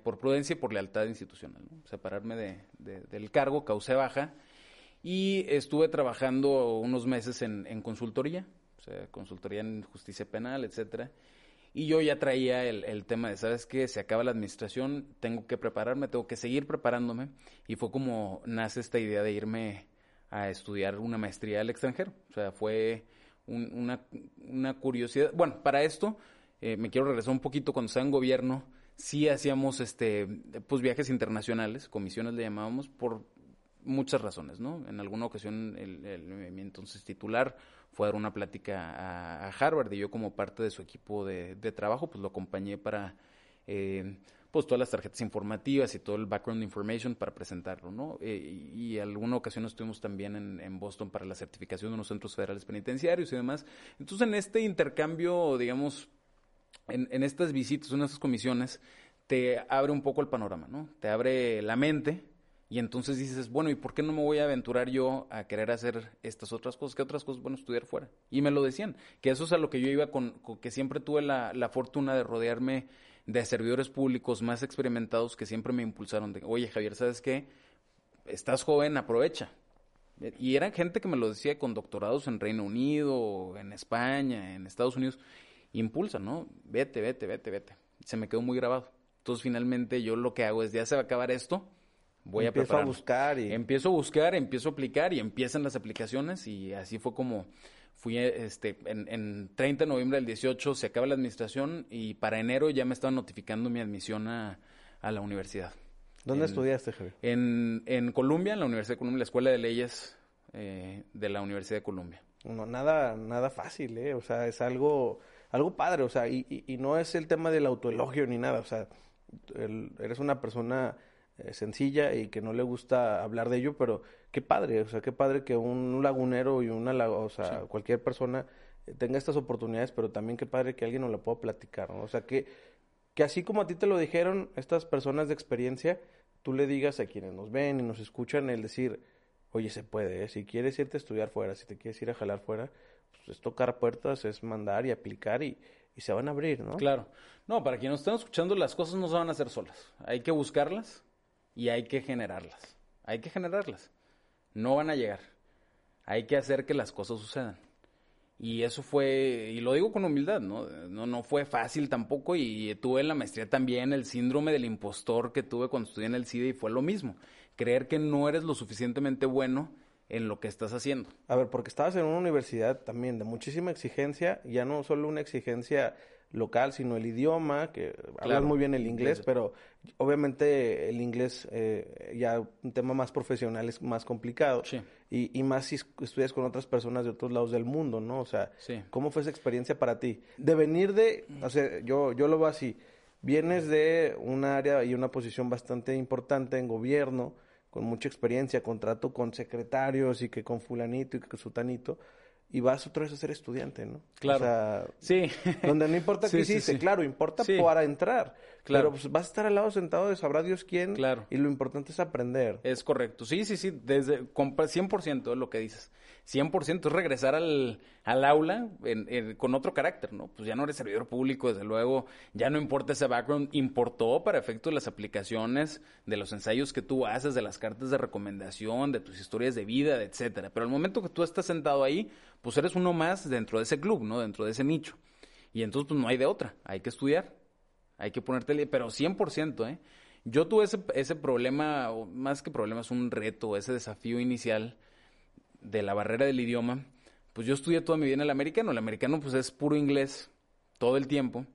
por prudencia y por lealtad institucional. ¿no? Separarme de, de, del cargo, causé baja y estuve trabajando unos meses en, en, consultoría, o sea, consultoría en justicia penal, etcétera. Y yo ya traía el, el, tema de, ¿sabes qué? Se acaba la administración, tengo que prepararme, tengo que seguir preparándome. Y fue como nace esta idea de irme a estudiar una maestría al extranjero. O sea, fue un, una, una, curiosidad. Bueno, para esto eh, me quiero regresar un poquito cuando estaba en gobierno. Sí hacíamos este, pues viajes internacionales, comisiones le llamábamos, por muchas razones, ¿no? En alguna ocasión el, mi entonces titular fue a dar una plática a, a, Harvard y yo como parte de su equipo de, de trabajo pues lo acompañé para eh, pues todas las tarjetas informativas y todo el background information para presentarlo, ¿no? Eh, y alguna ocasión estuvimos también en, en, Boston para la certificación de unos centros federales penitenciarios y demás. Entonces en este intercambio, digamos, en, en estas visitas, en estas comisiones, te abre un poco el panorama, ¿no? Te abre la mente, y entonces dices, bueno, ¿y por qué no me voy a aventurar yo a querer hacer estas otras cosas? ¿Qué otras cosas? Bueno, estudiar fuera. Y me lo decían, que eso es a lo que yo iba con, que siempre tuve la, la, fortuna de rodearme de servidores públicos más experimentados que siempre me impulsaron de, oye Javier, ¿sabes qué? Estás joven, aprovecha. Y eran gente que me lo decía con doctorados en Reino Unido, en España, en Estados Unidos. Impulsa, ¿no? Vete, vete, vete, vete. Se me quedó muy grabado. Entonces, finalmente, yo lo que hago es, ya se va a acabar esto, voy a preparar. a buscar y... Empiezo a buscar, empiezo a aplicar y empiezan las aplicaciones y así fue como fui, este, en, en 30 de noviembre del 18 se acaba la administración y para enero ya me estaban notificando mi admisión a, a la universidad. ¿Dónde estudiaste, Javier? En, en Columbia, en la Universidad de Columbia, la Escuela de Leyes eh, de la Universidad de Columbia. No, nada, nada fácil, ¿eh? O sea, es algo, algo padre, o sea, y, y, no es el tema del autoelogio ni nada, o sea, eres una persona eh, sencilla y que no le gusta hablar de ello, pero qué padre, o sea, qué padre que un lagunero y una, o sea, cualquier persona eh, tenga estas oportunidades, pero también qué padre que alguien nos la pueda platicar, ¿no? O sea, que, que así como a ti te lo dijeron estas personas de experiencia, tú le digas a quienes nos ven y nos escuchan el decir, oye, se puede, ¿eh? si quieres irte a estudiar fuera, si te quieres ir a jalar fuera, pues es tocar puertas, es mandar y aplicar y, y se van a abrir, ¿no? Claro. No, para quienes nos están escuchando, las cosas no se van a hacer solas. Hay que buscarlas y hay que generarlas. Hay que generarlas. No van a llegar. Hay que hacer que las cosas sucedan. Y eso fue, y lo digo con humildad, ¿no? No, no fue fácil tampoco y tuve en la maestría también el síndrome del impostor que tuve cuando estudié en el CIDE y fue lo mismo. Creer que no eres lo suficientemente bueno en lo que estás haciendo. A ver, porque estabas en una universidad también de muchísima exigencia, ya no solo una exigencia local, sino el idioma, que hablas muy bien el inglés, pero obviamente el inglés eh, ya un tema más profesional es más complicado. Y, y, más si estudias con otras personas de otros lados del mundo, ¿no? O sea, ¿cómo fue esa experiencia para ti? De venir de, o sea, yo, yo lo veo así, vienes de un área y una posición bastante importante en gobierno, con mucha experiencia, contrato con secretarios y que con fulanito y que con sutanito, y vas otra vez a ser estudiante, ¿no? Claro. O sea, sí. donde no importa qué hiciste, claro, importa para entrar. Claro. Pero pues vas a estar al lado sentado de sabrá Dios quién. Claro. Y lo importante es aprender. Es correcto. Sí, sí, sí. Desde 100% es lo que dices. 100% es regresar al, al aula con otro carácter, ¿no? Pues ya no eres servidor público, desde luego. Ya no importa ese background. Importó para efecto de las aplicaciones, de los ensayos que tú haces, de las cartas de recomendación, de tus historias de vida, etcétera. Pero al momento que tú estás sentado ahí, pues eres uno más dentro de ese club, ¿no? Dentro de ese nicho. Y entonces, pues no hay de otra. Hay que estudiar. Hay que ponerte, pero 100%, ¿eh? Yo tuve ese, ese problema, o más que problema, es un reto, ese desafío inicial de la barrera del idioma. Pues yo estudié toda mi vida en el americano. El americano, pues es puro inglés todo el tiempo.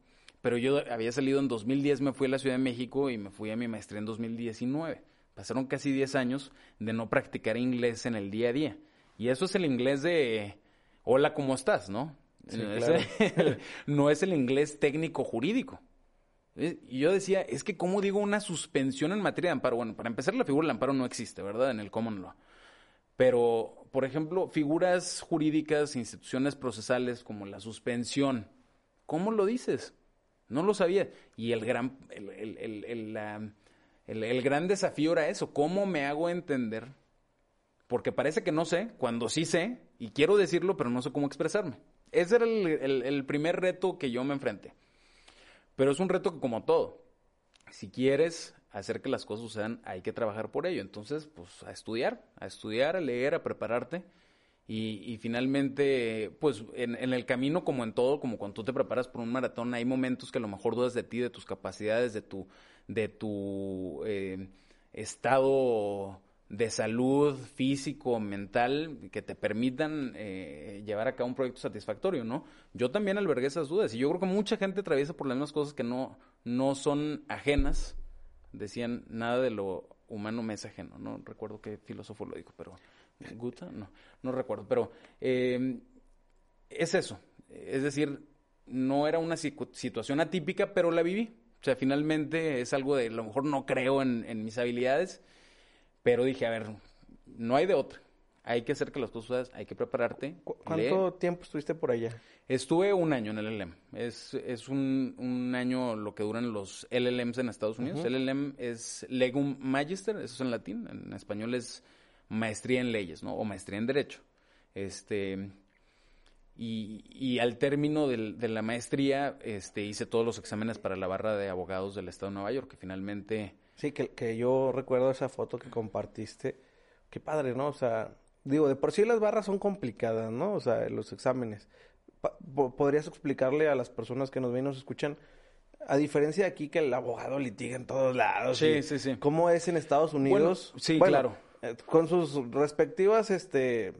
Pero yo había salido en 2010, me fui a la Ciudad de México y me fui a mi maestría en 2019. Pasaron casi 10 años de no practicar inglés en el día a día. Y eso es el inglés de hola, ¿cómo estás? ¿No? no es el inglés técnico jurídico. Y yo decía, es que ¿cómo digo una suspensión en materia de amparo? Bueno, para empezar, la figura del amparo no existe, ¿verdad? En el common law. Pero, por ejemplo, figuras jurídicas, instituciones procesales como la suspensión, ¿cómo lo dices? No lo sabía. Y el gran, el, el, el, el gran desafío era eso, ¿cómo me hago entender? Porque parece que no sé, cuando sí sé, y quiero decirlo, pero no sé cómo expresarme. Ese era el primer reto que yo me enfrenté. Pero es un reto que como todo, si quieres hacer que las cosas sucedan, hay que trabajar por ello. Entonces, pues a estudiar, a estudiar, a leer, a prepararte. Y, finalmente, pues en, el camino, como en todo, como cuando tú te preparas por un maratón, hay momentos que a lo mejor dudas de ti, de tus capacidades, de tu, de tu eh, estado de salud físico, mental, que te permitan eh, llevar a cabo un proyecto satisfactorio, ¿no? Yo también albergué esas dudas y yo creo que mucha gente atraviesa por las mismas cosas que no, no son ajenas. Decían, nada de lo humano me es ajeno, no recuerdo qué filósofo lo dijo, pero Guta, no, no recuerdo, pero eh, es eso, es decir, no era una situación atípica, pero la viví. O sea, finalmente es algo de, a lo mejor no creo en mis habilidades, pero dije, a ver, no hay de otra. Hay que hacer que las cosas, hay que prepararte. ¿Cuánto tiempo estuviste por allá? Estuve un año en el LLM. Es, es un, un año lo que duran los LLMs en Estados Unidos. LLM es Legum Magister, eso es en latín. En español es maestría en leyes, ¿no? O maestría en derecho. Este, Y, y al término del, de la maestría, este, hice todos los exámenes para la barra de abogados del Estado de Nueva York, que finalmente... Sí, que, que yo recuerdo esa foto que compartiste. Qué padre, ¿no? O sea, digo, de por sí las barras son complicadas, ¿no? O sea, los exámenes. Pa- ¿Podrías explicarle a las personas que nos ven y nos escuchan, a diferencia de aquí que el abogado litiga en todos lados? Sí, sí, sí. ¿Cómo es en Estados Unidos? sí, claro. eh, con sus respectivas este,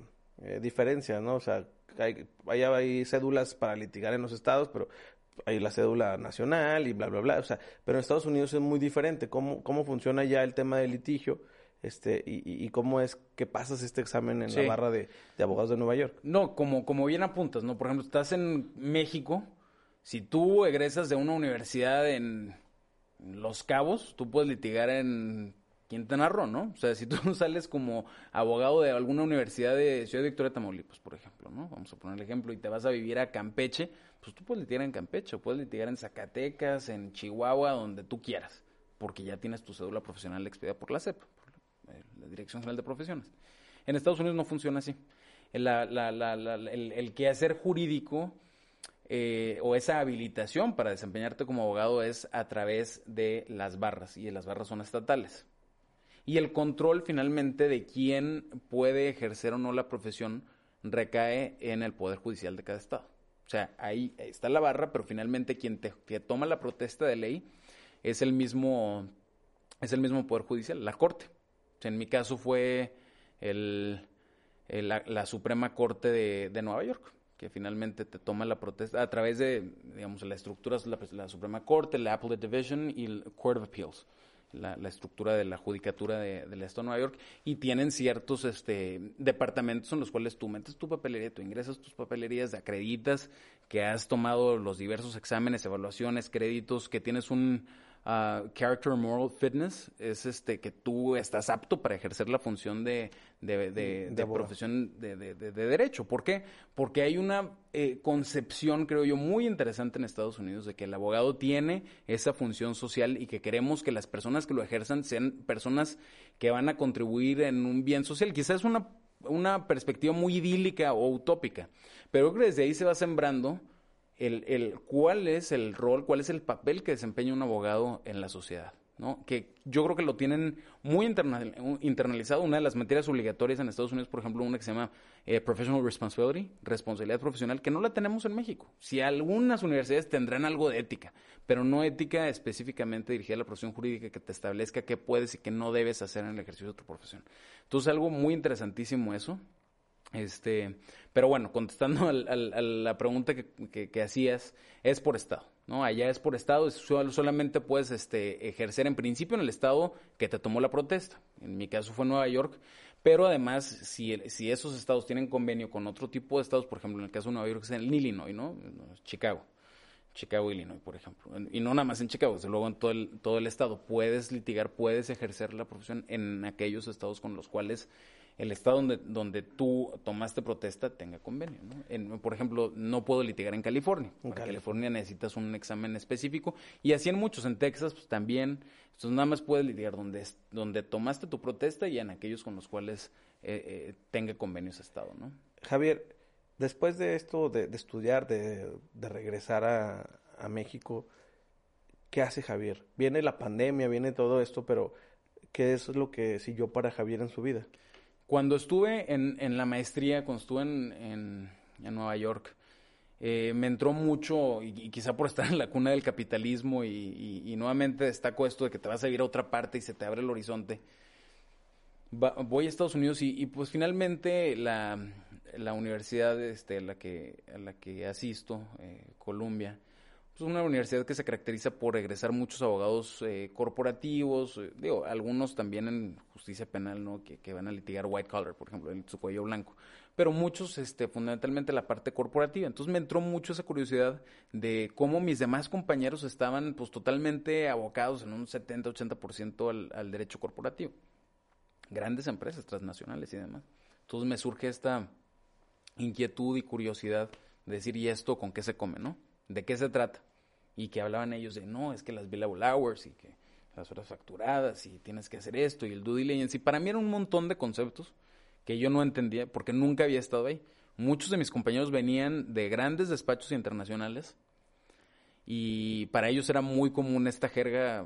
eh, diferencias, ¿no? O sea, hay, hay, hay cédulas para litigar en los estados, pero hay la cédula nacional y bla, bla, bla. O sea, pero en Estados Unidos es muy diferente. ¿Cómo, cómo funciona ya el tema del litigio? Este, y, cómo es que pasas este examen en Sí. la barra de, de abogados de Nueva York. No, como, como bien apuntas, ¿no? Por ejemplo, estás en México, si tú egresas de una universidad en Los Cabos, tú puedes litigar en Quintana Roo, ¿no? O sea, si tú sales como abogado de alguna universidad de Ciudad Victoria, Tamaulipas, por ejemplo, ¿no? Vamos a poner el ejemplo, y te vas a vivir a Campeche, pues tú puedes litigar en Campeche, puedes litigar en Zacatecas, en Chihuahua, donde tú quieras, porque ya tienes tu cédula profesional expedida por la CEP, por eh, la Dirección General de Profesiones. En Estados Unidos no funciona así. El, el quehacer jurídico eh, o esa habilitación para desempeñarte como abogado es a través de las barras y las barras son estatales. Y el control finalmente de quién puede ejercer o no la profesión recae en el Poder Judicial de cada estado. O sea, ahí está la barra, pero finalmente quien toma la protesta de ley es el mismo es el mismo Poder Judicial, la Corte. En mi caso fue el, la, Suprema Corte de, de Nueva York, que finalmente te toma la protesta a través de, digamos, la estructura, la, la Suprema Corte, la Appellate Division y el Court of Appeals, la, la estructura de la judicatura de- del Estado de Nueva York, y tienen ciertos este, departamentos en los cuales tú metes tu papelería, tú ingresas tus papelerías, acreditas que has tomado los diversos exámenes, evaluaciones, créditos, que tienes un ah, character moral fitness, es este que tú estás apto para ejercer la función de, de, de- De profesión de, de- de- de derecho. ¿Por qué? Porque hay una eh, concepción, creo yo, muy interesante en Estados Unidos de que el abogado tiene esa función social y que queremos que las personas que lo ejerzan sean personas que van a contribuir en un bien social. Quizás es una, una perspectiva muy idílica o utópica, pero creo que desde ahí se va sembrando el, el cuál es el rol, cuál es el papel que desempeña un abogado en la sociedad. ¿no? Que yo creo que lo tienen muy interna- internalizado. Una de las materias obligatorias en Estados Unidos, por ejemplo, una que se llama eh, Professional Responsibility, responsabilidad profesional, que no la tenemos en México. Si algunas universidades tendrán algo de ética, pero no ética específicamente dirigida a la profesión jurídica que te establezca qué puedes y qué no debes hacer en el ejercicio de tu profesión. Entonces, algo muy interesantísimo eso. Este, pero bueno, contestando al- a la pregunta que, que- hacías, es por estado, ¿no? Allá es por estado, es sol- solamente puedes este, ejercer en principio en el estado que te tomó la protesta. En mi caso fue Nueva York, pero además, si, si esos estados tienen convenio con otro tipo de estados, por ejemplo, en el caso de Nueva York es en Illinois, ¿no? Chicago. Chicago, Illinois, por ejemplo. Y no nada más en Chicago, desde luego en todo el, todo el estado. Puedes litigar, puedes ejercer la profesión en aquellos estados con los cuales el estado donde, donde tú tomaste protesta tenga convenio. ¿no? En- por ejemplo, no puedo litigar en California. En California necesitas un examen específico. Y así en muchos. En Texas pues, también. Entonces nada más puedes litigar donde, donde tomaste tu protesta y en aquellos con los cuales eh, eh, tenga convenio ese estado. ¿no? Javier, después de esto, de, de estudiar, de, de regresar a, a México, ¿qué hace Javier? Viene la pandemia, viene todo esto, pero ¿qué es lo que siguió para Javier en su vida? Cuando estuve en, en la maestría, cuando estuve en, en- en Nueva York, eh, me entró mucho, y, y quizá por estar en la cuna del capitalismo, y, y- y nuevamente destaco esto de que te vas a ir a otra parte y se te abre el horizonte. Va- voy a Estados Unidos y, pues finalmente la, la universidad este, a, la que, a la que asisto, eh, Columbia, pues una universidad que se caracteriza por egresar muchos abogados eh, corporativos, eh, digo, algunos también en justicia penal, ¿no? Que, que van a litigar white collar, por ejemplo, en su cuello blanco, pero muchos, este, fundamentalmente la parte corporativa. Entonces me entró mucho esa curiosidad de cómo mis demás compañeros estaban, pues, totalmente abocados en un 70-80% al, al derecho corporativo. Grandes empresas transnacionales y demás. Entonces me surge esta inquietud y curiosidad de decir, ¿y esto con qué se come, no? ¿De qué se trata? Y que hablaban ellos de, no, es que las billable hours y que las horas facturadas y tienes que hacer esto y el due diligence. Y para mí era un montón de conceptos que yo no entendía porque nunca había estado ahí. muchos de mis compañeros venían de grandes despachos internacionales y para ellos era muy común esta jerga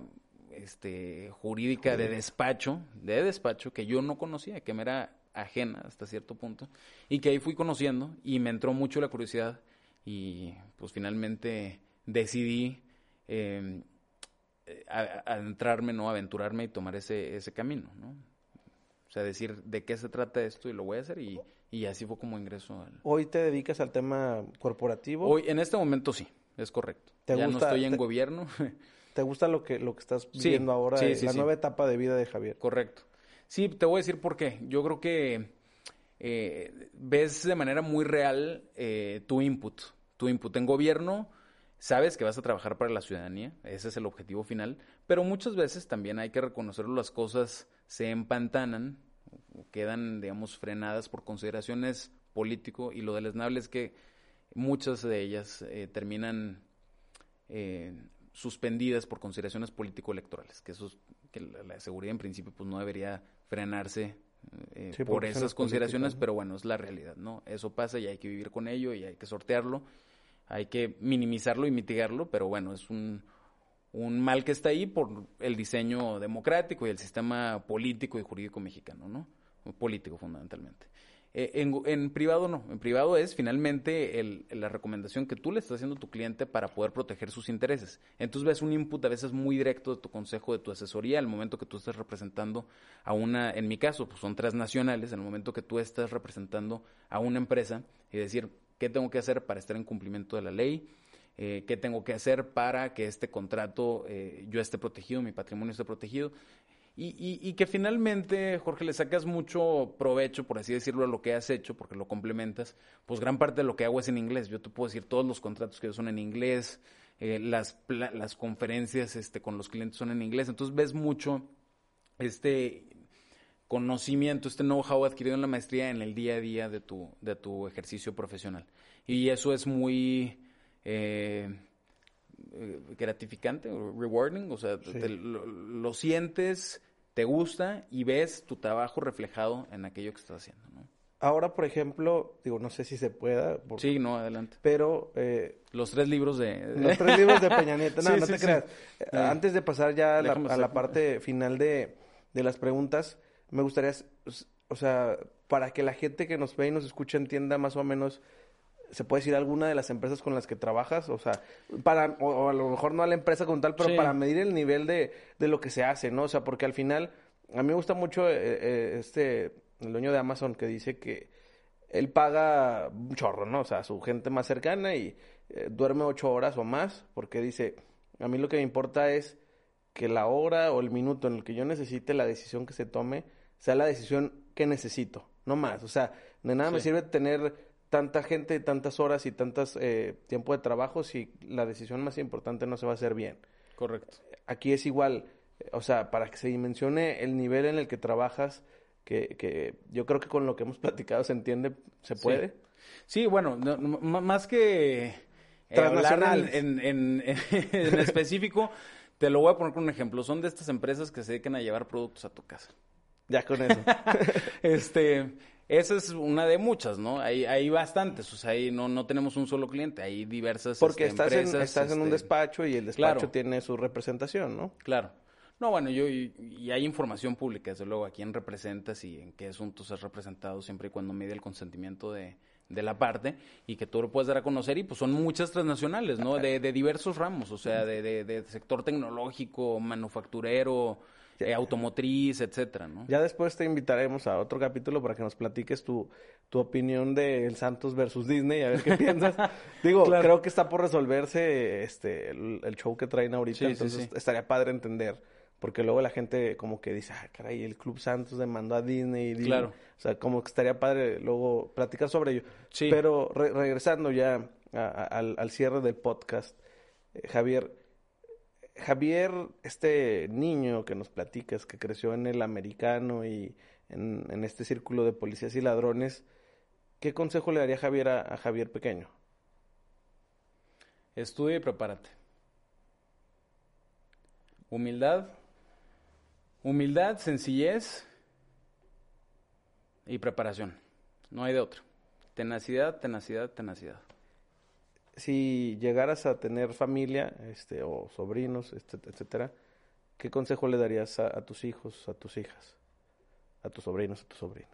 este, jurídica de despacho, de despacho, que yo no conocía, que me era ajena hasta cierto punto, y que ahí fui conociendo y me entró mucho la curiosidad y pues finalmente decidí eh, adentrarme, ¿no? Aventurarme y tomar ese, ese camino, ¿no? O sea, decir de qué se trata esto y lo voy a hacer y, y así fue como ingreso al... ¿Hoy te dedicas al tema corporativo? Hoy, en este momento sí, es correcto. ya no estoy en gobierno. ¿Te gusta lo que, lo que estás viendo ahora, la nueva etapa de vida de Javier? Correcto. Sí, te voy a decir por qué. Yo creo que eh, ves de manera muy real eh, tu input. Tu input en gobierno, sabes que vas a trabajar para la ciudadanía, ese es el objetivo final, pero muchas veces también hay que reconocer las cosas se empantanan, o quedan, digamos, frenadas por consideraciones político y lo deleznable es que muchas de ellas eh, terminan suspendidas por consideraciones político-electorales, que eso que la, seguridad en principio pues no debería frenarse eh, por esas consideraciones, pero bueno, es la realidad, ¿no? Eso pasa y hay que vivir con ello y hay que sortearlo, hay que minimizarlo y mitigarlo, pero bueno, es un, un mal que está ahí por el diseño democrático y el sistema político y jurídico mexicano, ¿no? Político fundamentalmente. Eh, en, privado no, en privado es finalmente el, la recomendación que tú le estás haciendo a tu cliente para poder proteger sus intereses. Entonces ves un input a veces muy directo de tu consejo, de tu asesoría, al momento que tú estás representando a una, en mi caso, pues son transnacionales, en el momento que tú estás representando a una empresa y decir, ¿qué tengo que hacer para estar en cumplimiento de la ley? Eh, qué tengo que hacer para que este contrato eh, yo esté protegido, mi patrimonio esté protegido. Y, y, que finalmente, Jorge, le sacas mucho provecho, por así decirlo, a lo que has hecho, porque lo complementas. Pues gran parte de lo que hago es en inglés. Yo te puedo decir, todos los contratos que son en inglés, eh, las, las conferencias este, con los clientes son en inglés. Entonces ves mucho este conocimiento, este know-how adquirido en la maestría en el día a día de tu, de tu ejercicio profesional. Y eso es muy... Eh, eh, gratificante, rewarding, o sea, lo, sientes, te gusta y ves tu trabajo reflejado en aquello que estás haciendo, ¿no? Ahora, por ejemplo, digo, no sé si se pueda. sí, no, adelante. Pero... Eh, los tres libros de... Los tres libros de Peña Nieto. No, no te creas. Eh, antes de pasar ya a la, parte final de, de las preguntas, me gustaría, o sea, para que la gente que nos ve y nos escucha entienda más o menos se puede decir alguna de las empresas con las que trabajas, o sea, para, o, a lo mejor no a la empresa con tal, pero para medir el nivel de, de, lo que se hace, ¿no? O sea, porque al final, a mí me gusta mucho eh, eh, este, el dueño de Amazon que dice que él paga un chorro, ¿no? O sea, a su gente más cercana y eh, duerme ocho horas o más, porque dice, a mí lo que me importa es que la hora o el minuto en el que yo necesite la decisión que se tome sea la decisión que necesito, no más. O sea, de nada me sirve tener tanta gente, tantas horas y tantas eh, tiempo de trabajo si la decisión más importante no se va a hacer bien. Correcto. Aquí es igual, o sea, para que se dimensione el nivel en el que trabajas, que, que yo creo que con lo que hemos platicado se entiende, se puede. Sí, bueno, más que eh, hablar en, en, en específico, te lo voy a poner con un ejemplo. Son de estas empresas que se dedican a llevar productos a tu casa. Ya con eso. este, esa es una de muchas, ¿no? Hay, hay bastantes, o sea, ahí no, no tenemos un solo cliente, hay diversas Porque este, estás, en, estás en un este, despacho y el despacho tiene su representación, ¿no? Claro. No, bueno, yo y, hay información pública, desde luego, a quién representas y en qué asuntos has representado, siempre y cuando mide el consentimiento de, de la parte y que tú lo puedes dar a conocer y pues son muchas transnacionales, ¿no? De, de diversos ramos, o sea, de, de, de sector tecnológico, manufacturero, automotriz, etcétera, ¿no? Ya después te invitaremos a otro capítulo para que nos platiques tu, tu opinión de El Santos versus Disney, a ver qué piensas. Digo, creo que está por resolverse este el, show que traen ahorita, entonces estaría padre entender. Porque luego la gente como que dice, ah, caray, el Club Santos demandó a Disney. Y claro. O sea, como que estaría padre luego platicar sobre ello. Sí. Pero regresando ya al, al, cierre del podcast, eh, Javier, Javier, este niño que nos platicas, que creció en el americano y en, este círculo de policías y ladrones, ¿qué consejo le daría Javier a, Javier pequeño? Estudia y prepárate. Humildad, humildad, sencillez y preparación. No hay de otra. Tenacidad, tenacidad, tenacidad. Si llegaras a tener familia, este, o sobrinos, este, etcétera, ¿qué consejo le darías a, tus hijos, a tus hijas, a tus sobrinos, a tu sobrina?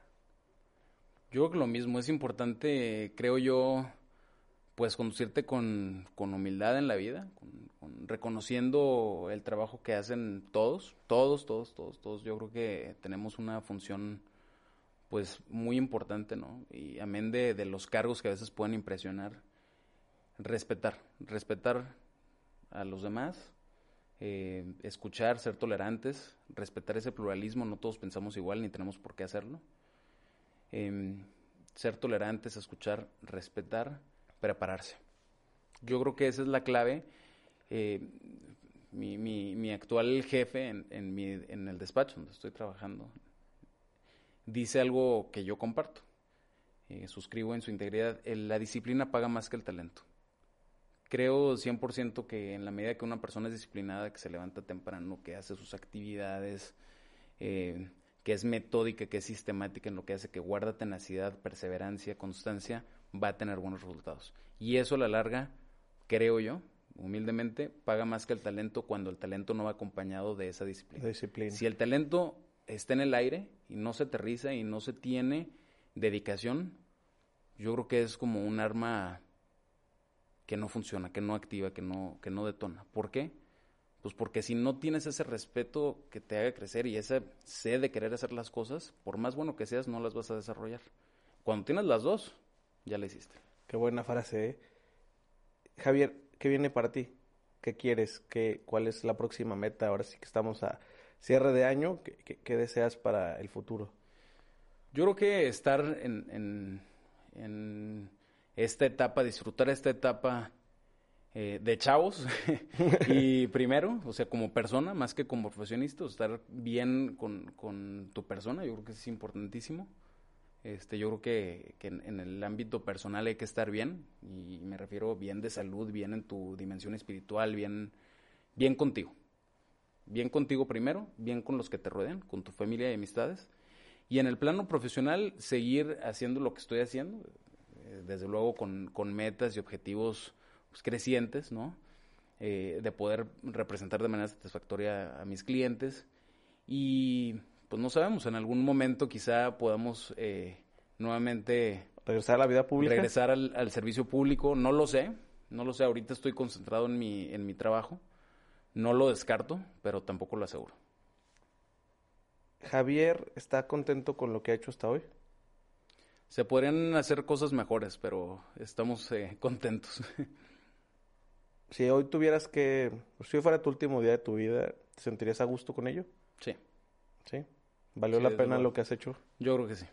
Yo creo que lo mismo, es importante, creo yo, pues conducirte con, con humildad en la vida, con, reconociendo el trabajo que hacen todos, todos, todos, todos, todos. Yo creo que tenemos una función pues muy importante, ¿no? Y amén de, de los cargos que a veces pueden impresionar, respetar, respetar a los demás, eh, escuchar, ser tolerantes, respetar ese pluralismo, no todos pensamos igual ni tenemos por qué hacerlo. Em, ser tolerantes, escuchar, respetar, prepararse. Yo creo que esa es la clave. Eh, mi, mi, actual jefe en, en, mi, en el despacho donde estoy trabajando dice algo que yo comparto. Eh, suscribo en su integridad. la disciplina paga más que el talento. Creo 100% que en la medida que una persona es disciplinada, que se levanta temprano, que hace sus actividades, eh, que es metódica, que es sistemática en lo que hace, que guarda tenacidad, perseverancia, constancia, va a tener buenos resultados. Y eso a la larga, creo yo, humildemente, paga más que el talento cuando el talento no va acompañado de esa disciplina. disciplina. Si el talento está en el aire y no se aterriza y no se tiene dedicación, yo creo que es como un arma que no funciona, que no activa, que no, que no detona. ¿Por qué? Pues porque si no tienes ese respeto que te haga crecer y ese sed de querer hacer las cosas, por más bueno que seas, no las vas a desarrollar. Cuando tienes las dos, ya la hiciste. Qué buena frase, ¿eh? Javier, ¿qué viene para ti? ¿Qué quieres? ¿Qué, ¿Cuál es la próxima meta? Ahora sí que estamos a cierre de año. ¿Qué, deseas para el futuro? Yo creo que estar en, en, en esta etapa, disfrutar esta etapa eh, de chavos y primero, o sea, como persona, más que como profesionista, estar bien con, con, tu persona, yo creo que es importantísimo. Este, yo creo que, que en, el ámbito personal hay que estar bien, y me refiero bien de salud, bien en tu dimensión espiritual, bien, bien contigo. Bien contigo primero, bien con los que te rodean, con tu familia y amistades. Y en el plano profesional, seguir haciendo lo que estoy haciendo, eh, desde luego con, con metas y objetivos pues, crecientes, ¿no? Eh, de poder representar de manera satisfactoria a mis clientes. Y pues no sabemos, en algún momento quizá podamos eh, nuevamente... Regresar a la vida pública. Regresar al, al, servicio público, no lo sé, no lo sé, ahorita estoy concentrado en mi, en mi trabajo, no lo descarto, pero tampoco lo aseguro. Javier está contento con lo que ha hecho hasta hoy. Se podrían hacer cosas mejores, pero estamos eh, contentos. si hoy tuvieras que, si hoy fuera tu último día de tu vida, ¿te sentirías a gusto con ello? Sí. ¿Sí? ¿Valió la pena lo que has hecho? Yo creo que sí.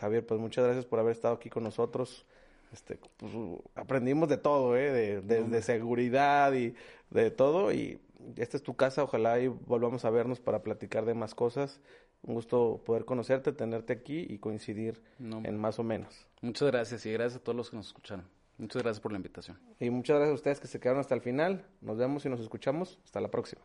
Javier, pues muchas gracias por haber estado aquí con nosotros. Este, pues, aprendimos de todo, ¿eh? De, de, seguridad y de todo. Y esta es tu casa, ojalá y volvamos a vernos para platicar de más cosas. Un gusto poder conocerte, tenerte aquí y coincidir en más o menos. Muchas gracias y gracias a todos los que nos escucharon. Muchas gracias por la invitación. Y muchas gracias a ustedes que se quedaron hasta el final. Nos vemos y nos escuchamos. Hasta la próxima.